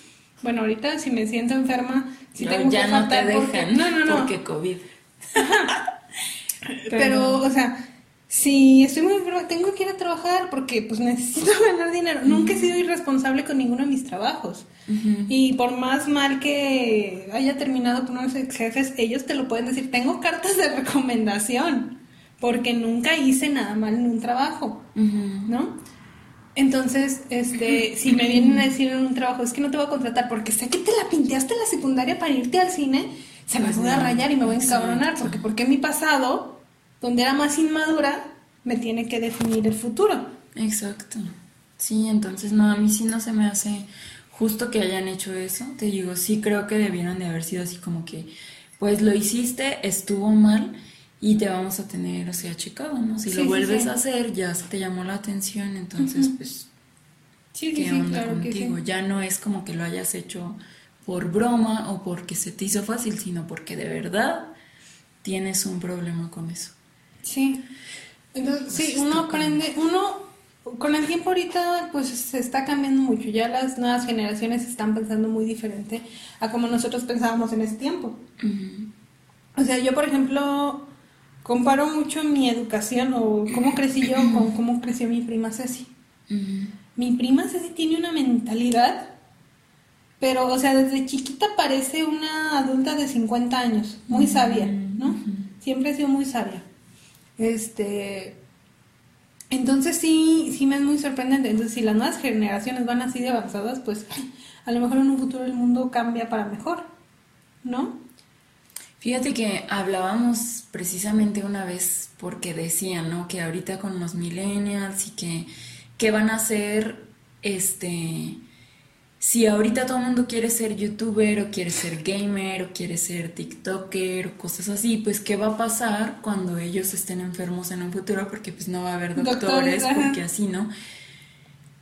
Bueno, ahorita si me siento enferma, si tengo ya que no te dejan. no, no, no. Porque COVID. [LAUGHS] Pero, o sea, si estoy muy enferma, tengo que ir a trabajar porque pues necesito [LAUGHS] ganar dinero. Nunca he sido irresponsable con ninguno de mis trabajos. Y por más mal que haya terminado con unos ex jefes, ellos te lo pueden decir. Tengo cartas de recomendación porque nunca hice nada mal en un trabajo, ¿no? Entonces, este, [CLEARS THROAT] si me vienen a decir en un trabajo, es que no te voy a contratar porque sé que te la pinteaste en la secundaria para irte al cine, se me voy a rayar y me voy a encabronar, porque porque mi pasado, donde era más inmadura, me tiene que definir el futuro. Exacto. Sí, entonces no, a mí sí no se me hace justo que hayan hecho eso. Te digo, sí creo que debieron de haber sido así como que, pues lo hiciste, estuvo mal y te vamos a tener, o sea, checado, ¿no? Si lo vuelves a hacer, ya se te llamó la atención, entonces, pues, ¿qué onda contigo? Ya no es como que lo hayas hecho por broma o porque se te hizo fácil, sino porque de verdad tienes un problema con eso. Sí. Entonces, sí, uno aprende, uno con el tiempo ahorita pues se está cambiando mucho, ya las nuevas generaciones están pensando muy diferente a como nosotros pensábamos en ese tiempo. O sea, yo por ejemplo comparo mucho mi educación o cómo crecí yo con cómo creció mi prima Ceci. Mi prima Ceci tiene una mentalidad pero, o sea, desde chiquita parece una adulta de 50 años, muy sabia, ¿no? Siempre ha sido muy sabia. Este. Entonces sí, sí me es muy sorprendente. Entonces, si las nuevas generaciones van así de avanzadas, pues a lo mejor en un futuro el mundo cambia para mejor, ¿no? Fíjate que hablábamos precisamente una vez porque decían, ¿no? Que ahorita con los millennials y que, que van a ser, este, si ahorita todo el mundo quiere ser youtuber o quiere ser gamer o quiere ser tiktoker o cosas así, pues qué va a pasar cuando ellos estén enfermos en un futuro porque pues no va a haber doctores, porque así, ¿no?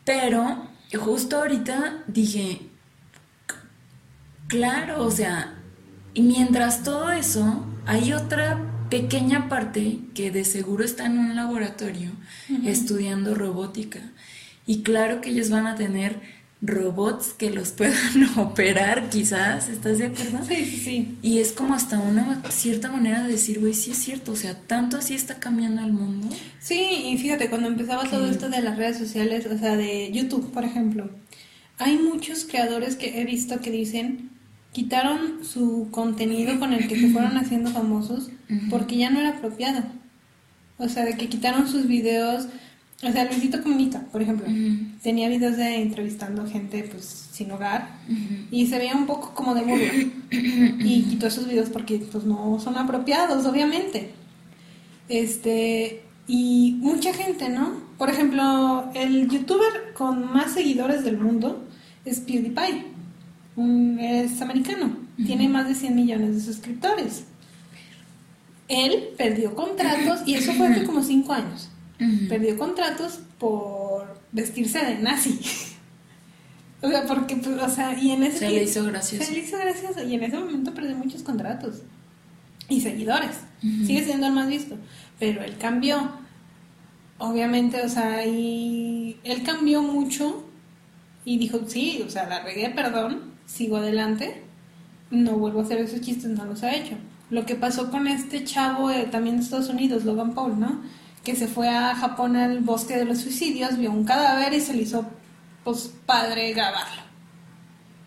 Pero justo ahorita dije, claro, o sea, y mientras todo eso, hay otra pequeña parte que de seguro está en un laboratorio estudiando robótica. Y claro que ellos van a tener robots que los puedan [LAUGHS] operar, quizás, ¿estás de acuerdo? Sí, sí, sí. Y es como hasta una cierta manera de decir, güey, sí es cierto, o sea, tanto así está cambiando el mundo. Sí, y fíjate, cuando empezaba todo esto de las redes sociales, o sea, de YouTube, por ejemplo, hay muchos creadores que he visto que dicen quitaron su contenido con el que se fueron [CLEARS THROAT] haciendo famosos porque ya no era apropiado. O sea, de que quitaron sus videos. O sea, Luisito Comunica, por ejemplo, tenía videos de entrevistando gente pues sin hogar y se veía un poco como de burla. y quitó esos videos porque pues no son apropiados, obviamente. Este, y mucha gente, ¿no? Por ejemplo, el youtuber con más seguidores del mundo es PewDiePie. es americano. Tiene más de 100 millones de suscriptores. Él perdió contratos, y eso fue hace como 5 años. Perdió contratos por vestirse de nazi. [LAUGHS] o sea, porque, pues, o sea, y en ese Se le hizo gracioso. Se le hizo gracioso, y en ese momento perdió muchos contratos. Y seguidores. Sigue siendo el más visto. Pero él cambió. Obviamente, o sea, y él cambió mucho y dijo, sí, o sea, la regué, perdón, sigo adelante, no vuelvo a hacer esos chistes, no los ha hecho. Lo que pasó con este chavo eh, también de Estados Unidos, Logan Paul, ¿no? Que se fue a Japón al bosque de los suicidios, vio un cadáver y se le hizo, pues, padre grabarlo.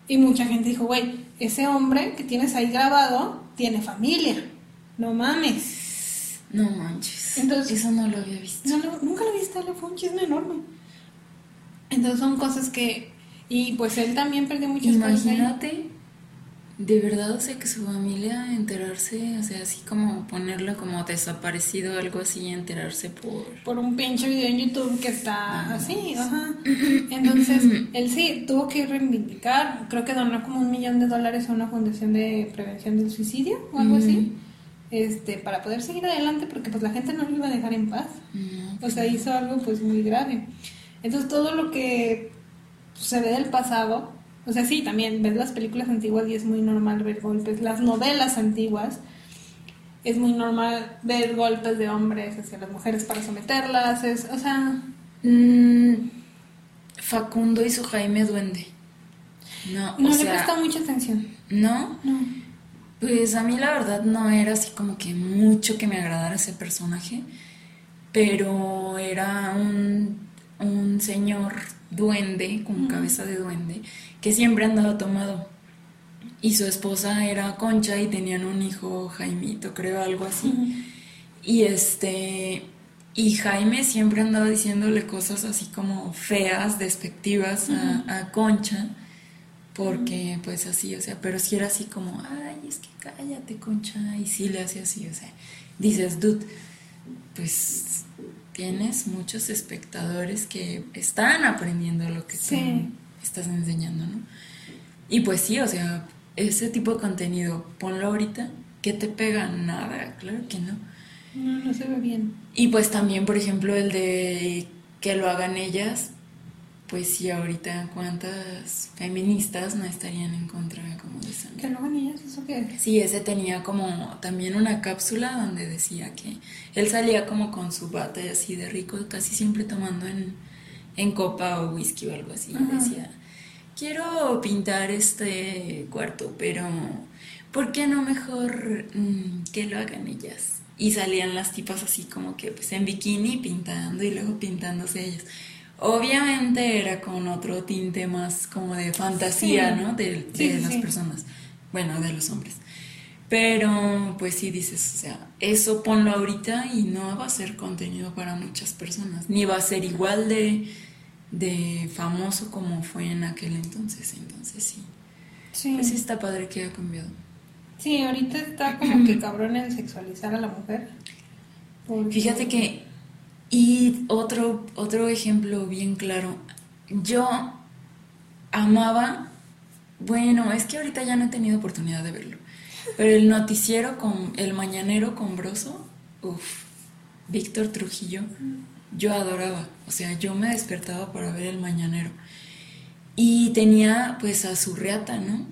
Y mucha gente dijo, güey, ese hombre que tienes ahí grabado tiene familia, no mames. No manches. Entonces, Eso no lo había visto. nunca lo viste, fue un chisme enorme. Entonces son cosas que... Y pues él también perdió muchas Imagínate, de verdad, o sea, que su familia enterarse, o sea, así como ponerlo como desaparecido, algo así, enterarse por... Por un pinche video en YouTube que está así, ajá. Entonces, [CLEARS THROAT] él sí, tuvo que reivindicar, creo que donó como un millón de dólares a una fundación de prevención del suicidio o algo así. Este, para poder seguir adelante porque pues la gente no lo iba a dejar en paz. o sea, hizo algo pues muy grave. Entonces todo lo que se ve del pasado, o sea, sí, también ves las películas antiguas y es muy normal ver golpes, las novelas antiguas, es muy normal ver golpes de hombres hacia las mujeres para someterlas, es, o sea... Mm, Facundo y su Jaime Duende. No, no le presta mucha atención. ¿No? No. Pues a mí la verdad no era así como que mucho que me agradara ese personaje, pero era un un señor duende, con cabeza de duende, que siempre andaba tomado. Y su esposa era Concha y tenían un hijo, Jaimito, creo, algo así. Y este. Y Jaime siempre andaba diciéndole cosas así como feas, despectivas a, Concha, porque pues así, o sea, pero si era así como, ay, es que cállate, Concha, y sí le hace así, o sea, dices, dude, pues tienes muchos espectadores que están aprendiendo lo que tú estás enseñando, ¿no? Y pues sí, o sea, ese tipo de contenido, ponlo ahorita, ¿qué te pega? Nada, claro que no. No, no se ve bien. Y pues también, por ejemplo, el de que lo hagan ellas, pues sí, ahorita cuántas feministas no estarían en contra como de eso. ¿Que lo hagan ellas? ¿Eso qué? Sí, ese tenía como también una cápsula donde decía que él salía como con su bata y así de rico, casi siempre tomando en, copa o whisky o algo así. Y decía, quiero pintar este cuarto, pero ¿por qué no mejor mm, que lo hagan ellas? Y salían las tipas así como que pues en bikini pintando y luego pintándose ellas. Obviamente era con otro tinte más como de fantasía, ¿no? De, las personas, bueno, de los hombres. Pero pues sí dices, o sea, eso ponlo ahorita y no va a ser contenido para muchas personas, ni va a ser igual de, de famoso como fue en aquel entonces, entonces sí. Sí. Pues sí está padre que haya cambiado. Sí, ahorita está como que cabrón en sexualizar a la mujer. Fíjate que y otro, otro ejemplo bien claro, yo amaba, bueno, es que ahorita ya no he tenido oportunidad de verlo, pero el noticiero con el mañanero con Broso, uff, Víctor Trujillo, yo adoraba, o sea, yo me despertaba para ver el mañanero. Y tenía pues a su reata, ¿no?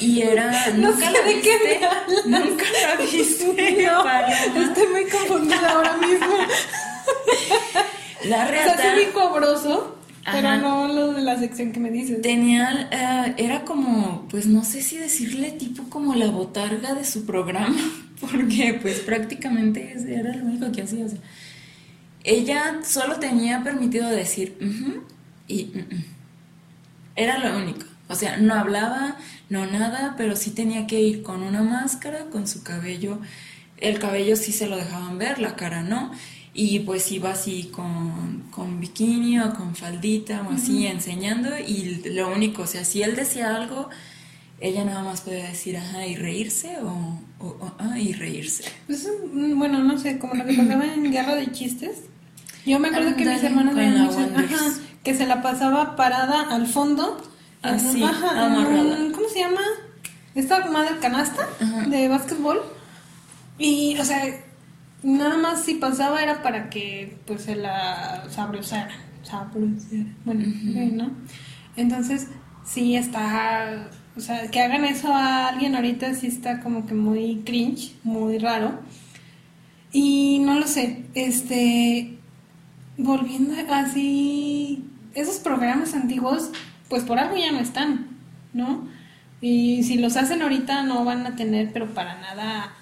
Y era. [LAUGHS] ¿Nunca la de qué Nunca la [LAUGHS] viste. No, estoy muy confundida ahora mismo. La reata. O sea, muy cobroso, pero no lo de la sección que me dices. Tenía, eh, era como, pues no sé si decirle tipo como la botarga de su programa, [LAUGHS] porque pues prácticamente era lo único que hacía. O sea, ella solo tenía permitido decir y Era lo único. O sea, no hablaba, no nada, pero sí tenía que ir con una máscara, con su cabello. El cabello sí se lo dejaban ver, la cara no. Y pues iba así con, con bikini o con faldita o así enseñando. Y lo único, o sea, si él decía algo, ella nada más podía decir ajá y reírse o, o, ah, y reírse. Pues, mm, bueno, no sé, como lo que pasaba en Guerra de Chistes. Yo me acuerdo que mis hermanos mucho, ajá, que se la pasaba parada al fondo. Así, ajá, amarrada. ¿Cómo se llama? Esta madre canasta Ajá. de básquetbol. Y, o sea, nada más si pasaba era para que pues se la sabrosara. sabrosara. Bueno, ¿no? Entonces, sí está. O sea, que hagan eso a alguien ahorita sí está como que muy cringe, muy raro. Y no lo sé, este. Volviendo así. Esos programas antiguos, pues por algo ya no están, ¿no? Y si los hacen ahorita no van a tener, pero para nada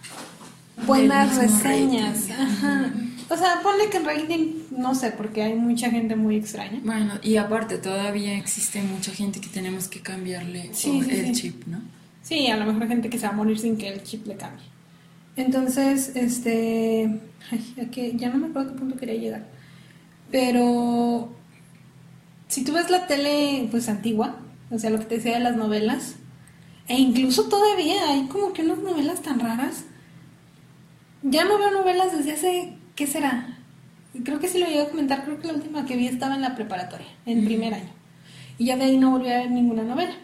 buenas reseñas. Ajá. O sea, ponle que el rating, no sé, porque hay mucha gente muy extraña. Bueno, y aparte todavía existe mucha gente que tenemos que cambiarle Sí, o sí, el sí. chip, ¿no? Sí, a lo mejor hay gente que se va a morir sin que el chip le cambie. Entonces, este. Ay, ya no me acuerdo a qué punto quería llegar. Pero. Si tú ves la tele, pues antigua, o sea, lo que te decía de las novelas, e incluso todavía hay como que unas novelas tan raras. Ya no veo novelas desde hace. ¿Qué será? Creo que sí lo llegué a comentar, creo que la última que vi estaba en la preparatoria, en primer año. Y ya de ahí no volví a ver ninguna novela.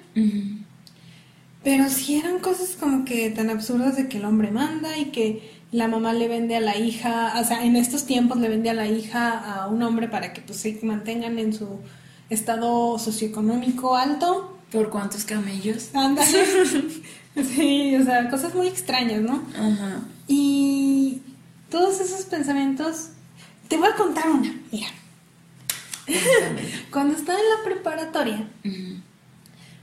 Pero sí eran cosas como que tan absurdas de que el hombre manda y que la mamá le vende a la hija, o sea, en estos tiempos le vende a la hija a un hombre para que pues se mantengan en su estado socioeconómico alto. ¿Por cuántos camellos? Ándale. [LAUGHS] [LAUGHS] sí, o sea, cosas muy extrañas, ¿no? Ajá. Y todos esos pensamientos, te voy a contar una, mira. [LAUGHS] Cuando estaba en la preparatoria.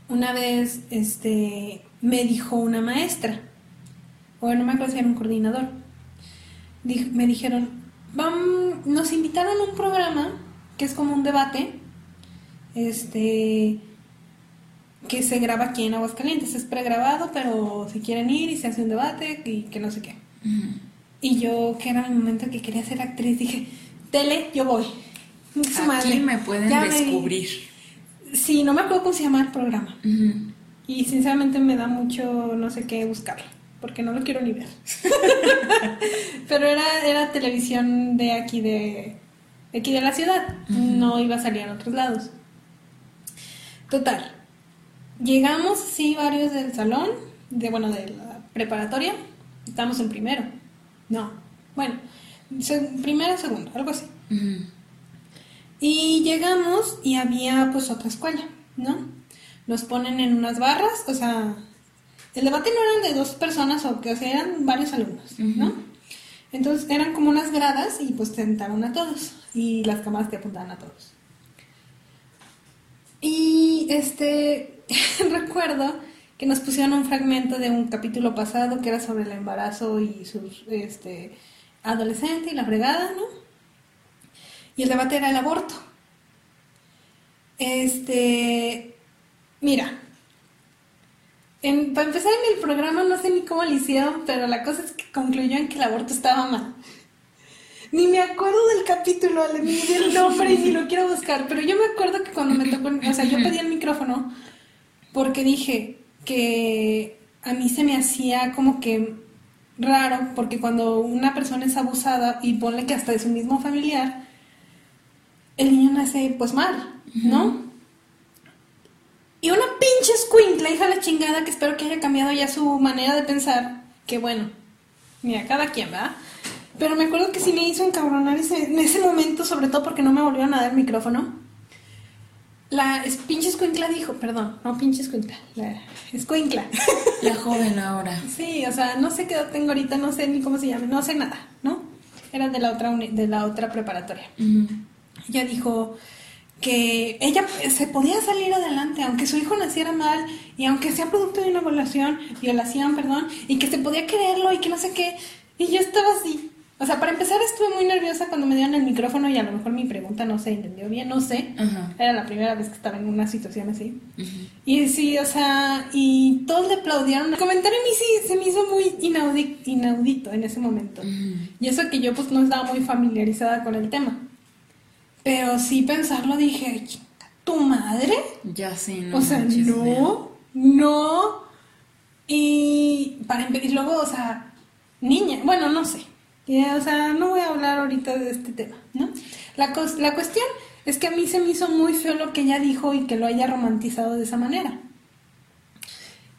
Una vez, este, me dijo una maestra, o no me acuerdo si era un coordinador, me dijeron, "Vam- nos invitaron a un programa que es como un debate, este, que se graba aquí en Aguascalientes, es pregrabado, pero si quieren ir y se hace un debate y que no sé qué. Y yo, que era mi momento que quería ser actriz, dije, tele, yo voy. Su madre. Aquí me pueden Ya me- descubrir. Sí, no me acuerdo cómo se llama el programa. Y sinceramente me da mucho no sé qué buscarlo, porque no lo quiero ni ver. [LAUGHS] Pero era, era televisión de aquí de, de aquí de la ciudad, no iba a salir en otros lados. Total, llegamos sí varios del salón, de bueno, de la preparatoria, estamos en primero. No, bueno, primero, segundo, algo así. Y llegamos y había pues otra escuela, ¿no? Nos ponen en unas barras, o sea, el debate no eran de dos personas, o que o sea, eran varios alumnos, ¿no? Entonces eran como unas gradas y pues te sentaron a todos y las cámaras te apuntaban a todos. Y este, [LAUGHS] recuerdo que nos pusieron un fragmento de un capítulo pasado que era sobre el embarazo y sus, este, adolescente y la fregada, ¿no? Y el debate era el aborto. Este, mira, para empezar en el programa no sé ni cómo lo hicieron, pero la cosa es que concluyó en que el aborto estaba mal. Ni me acuerdo del capítulo, ni del nombre, ni lo quiero buscar, pero yo me acuerdo que cuando me tocó, o sea, yo pedí el micrófono porque dije que a mí se me hacía como que raro, porque cuando una persona es abusada y ponle que hasta de su mismo familiar, el niño nace pues mal, ¿no? Y una pinche squinkla, hija de la chingada, que espero que haya cambiado ya su manera de pensar, que bueno, mira, cada quien, ¿verdad? Pero me acuerdo que sí me hizo encabronar ese, en ese momento, sobre todo porque no me volvieron a dar el micrófono. La es- pinche escuincla dijo, perdón, no pinche escuincla, la escuincla. [LAUGHS] La joven ahora. Sí, o sea, no sé qué edad tengo ahorita, no sé ni cómo se llama, no sé nada, ¿no? Era de la otra uni- de la otra preparatoria. Ella dijo que ella se podía salir adelante aunque su hijo naciera mal y aunque sea producto de una violación, violación, perdón, y que se podía quererlo y que no sé qué. Y yo estaba así, O sea, para empezar estuve muy nerviosa cuando me dieron el micrófono y a lo mejor mi pregunta no se entendió bien, no sé. Era la primera vez que estaba en una situación así. Y sí, o sea, y todos le aplaudieron. El comentario a mí sí se me hizo muy inaudito, inaudito en ese momento. Y eso que yo pues no estaba muy familiarizada con el tema. Pero sí pensarlo dije, ¿tu madre? Ya sí, no. O sea, no, no. Y para y luego, o sea, niña, bueno, no sé o sea, no voy a hablar ahorita de este tema, ¿no? La, la cuestión es que a mí se me hizo muy feo lo que ella dijo y que lo haya romantizado de esa manera.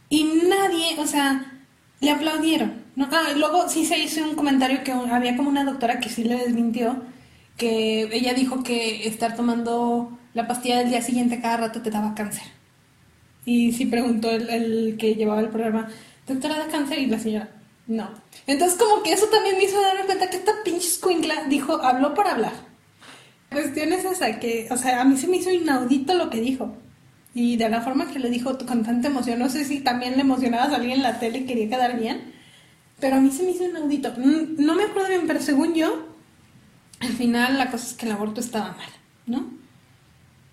Y nadie, o sea, le aplaudieron. ¿no? Ah, luego sí se hizo un comentario que había como una doctora que sí le desmintió, que ella dijo que estar tomando la pastilla del día siguiente cada rato te daba cáncer. Y sí preguntó el, el que llevaba el programa, doctora de cáncer, y la señora, no. Entonces como que eso también me hizo darme cuenta que esta pinche squinkla dijo, habló para hablar. La cuestión es esa, que, o sea, a mí se me hizo inaudito lo que dijo. Y de la forma que le dijo con tanta emoción, no sé si también le emocionaba salir en la tele y quería quedar bien, pero a mí se me hizo inaudito. Mm, no me acuerdo bien, pero según yo, al final la cosa es que el aborto estaba mal, ¿no?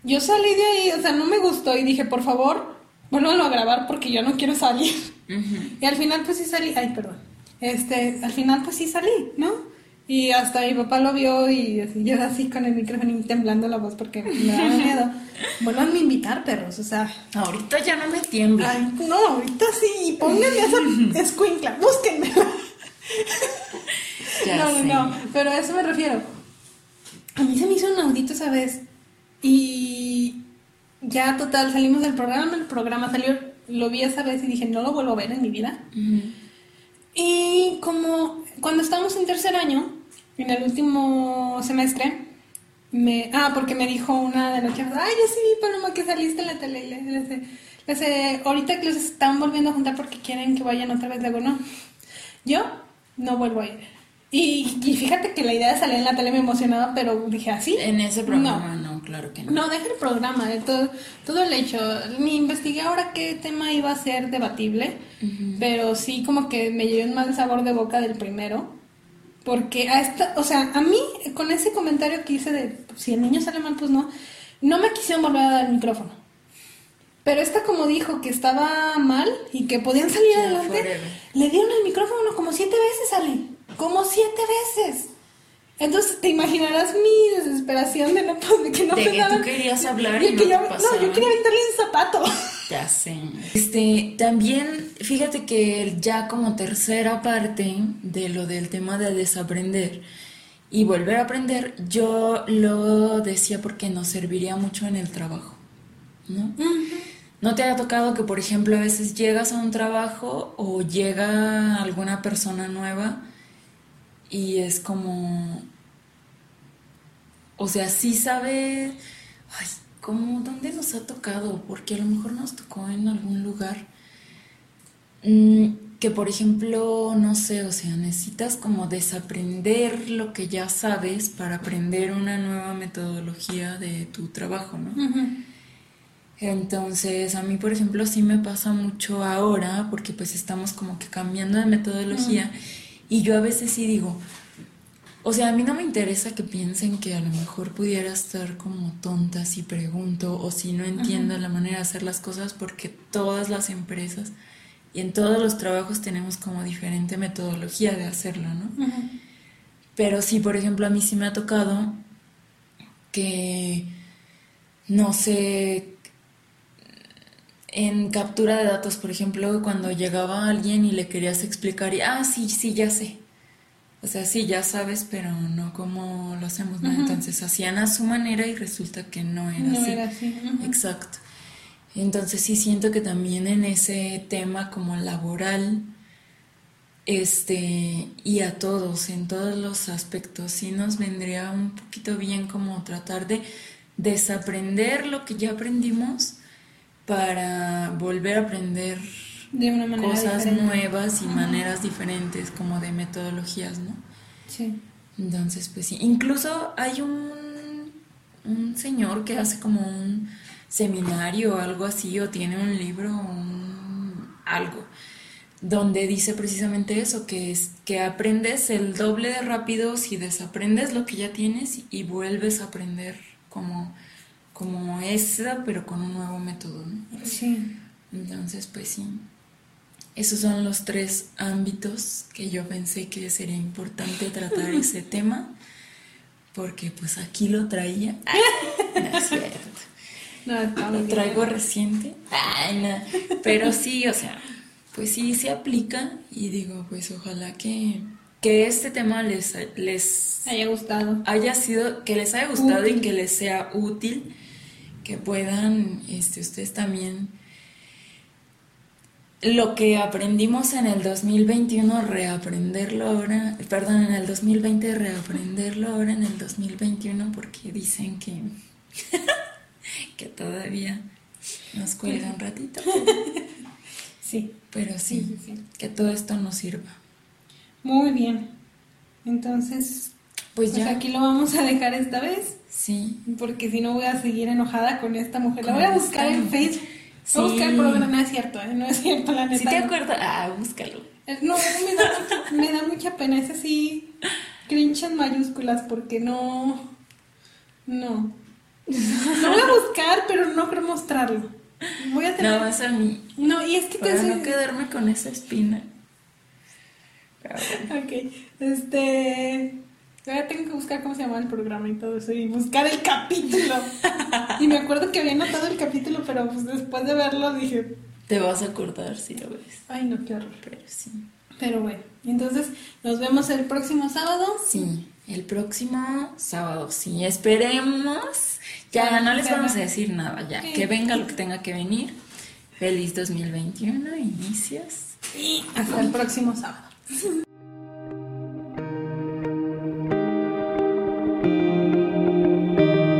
Yo salí de ahí, o sea, no me gustó y dije, por favor, vuélvalo a grabar porque yo no quiero salir. Y al final pues sí salí, ay, perdón. Este, al final pues sí salí, ¿no? Y hasta mi papá lo vio y así, yo así con el micrófono y temblando la voz porque me daba [LAUGHS] miedo. Vuelvan a invitar, perros, o sea. Ahorita ya no me tiembla. Ay, no, ahorita sí, pónganme esa [LAUGHS] escuincla, búsquenme. no, no, no, pero a eso me refiero. A mí se me hizo un audito esa vez y ya total salimos del programa, el programa salió lo vi esa vez y dije, no lo vuelvo a ver en mi vida. Y como cuando estábamos en tercer año, en el último semestre, me, ah, porque me dijo una de las chavas, ay, yo sí vi, Paloma, que saliste en la tele. Le, le, ahorita que los están volviendo a juntar porque quieren que vayan otra vez. Luego, no. Yo no vuelvo a ir. Y, fíjate que la idea de salir en la tele me emocionaba, pero dije así. En ese programa no, claro que no. No, deja el programa, eh, todo, todo el hecho. Ni investigué ahora qué tema iba a ser debatible, pero sí como que me llevé un mal sabor de boca del primero. Porque a esta, o sea, a mí con ese comentario que hice de si el niño sale mal, pues no, no me quisieron volver a dar el micrófono. Pero esta como dijo que estaba mal y que podían salir adelante, le dieron el micrófono como siete veces, sale como siete veces. Entonces te imaginarás mi desesperación de no poder que no de que tú querías hablar y, no, yo, no, yo quería aventarle un zapato. Ya sé. [LAUGHS] Este, también, fíjate que ya como tercera parte de lo del tema de desaprender y volver a aprender, yo lo decía porque nos serviría mucho en el trabajo, ¿no? ¿No te ha tocado que, por ejemplo, a veces llegas a un trabajo o llega alguna persona nueva y es como, o sea, sí sabe, ay, ¿cómo, dónde nos ha tocado? Porque a lo mejor nos tocó en algún lugar. Mm, que por ejemplo, no sé, o sea, necesitas como desaprender lo que ya sabes para aprender una nueva metodología de tu trabajo, ¿no? Entonces, a mí, por ejemplo, sí me pasa mucho ahora, porque pues estamos como que cambiando de metodología. Y yo a veces sí digo, o sea, a mí no me interesa que piensen que a lo mejor pudiera estar como tonta si pregunto o si no entiendo la manera de hacer las cosas porque todas las empresas y en todos los trabajos tenemos como diferente metodología de hacerlo, ¿no? Pero sí, por ejemplo, a mí sí me ha tocado que, no sé, en captura de datos, por ejemplo, cuando llegaba alguien y le querías explicar, y, ah, sí, sí, ya sé. O sea, sí, ya sabes, pero no como lo hacemos, ¿no? Entonces hacían a su manera y resulta que no era no así. Era así. Exacto. Entonces sí siento que también en ese tema como laboral, este, y a todos, en todos los aspectos, sí nos vendría un poquito bien como tratar de desaprender lo que ya aprendimos para volver a aprender cosas nuevas y maneras diferentes como de metodologías, ¿no? Sí. Entonces, pues sí, incluso hay un, un señor que hace como un seminario o algo así, o tiene un libro, un, algo, donde dice precisamente eso, que es que aprendes el doble de rápido si desaprendes lo que ya tienes y vuelves a aprender como, como esa, pero con un nuevo método. ¿no? Sí. Entonces, pues sí. Esos son los tres ámbitos que yo pensé que sería importante tratar [LAUGHS] ese tema, porque pues aquí lo traía. [LAUGHS] no es cierto. No, Lo traigo reciente. Ay, no. Pero sí, o sea, pues sí se aplica y digo, pues ojalá que, que este tema les, les haya gustado. haya sido, que les haya gustado y que les sea útil, que puedan este, ustedes también lo que aprendimos en el 2021, reaprenderlo ahora, perdón, en el 2020, reaprenderlo ahora en el 2021, porque dicen que, [LAUGHS] que todavía nos cuelga un ratito, [LAUGHS] Sí. pero sí, Sí, que todo esto nos sirva. Muy bien. Entonces, Pues pues ya, aquí lo vamos a dejar esta vez. sí, Porque si no voy a seguir enojada con esta mujer. La voy a buscar en. Facebook. Voy a Sí. buscar el programa, no es cierto, ¿eh? no es cierto, la neta. si te no. acuerdas, ah, búscalo. Eh, No, me da, mucha, me da mucha pena, es así, cringe en mayúsculas, porque no, no. Lo voy a buscar, pero no quiero mostrarlo. Voy a tener... Nada más a mí, No, y es que te para no hace- quedarme con esa espina. Pero bueno. Ok, este... Ahora tengo que buscar cómo se llama el programa y todo eso y buscar el capítulo. y me acuerdo que había notado el capítulo, pero pues después de verlo dije, Te vas a acordar si lo ves. ay no, qué horror. Pero sí. Pero bueno, entonces nos vemos el próximo sábado. Sí, el próximo sábado, sí, esperemos. Ya no les vamos a decir nada, ya. Sí. Que venga lo que tenga que venir. Feliz 2021, inicios. Y hasta el próximo sábado.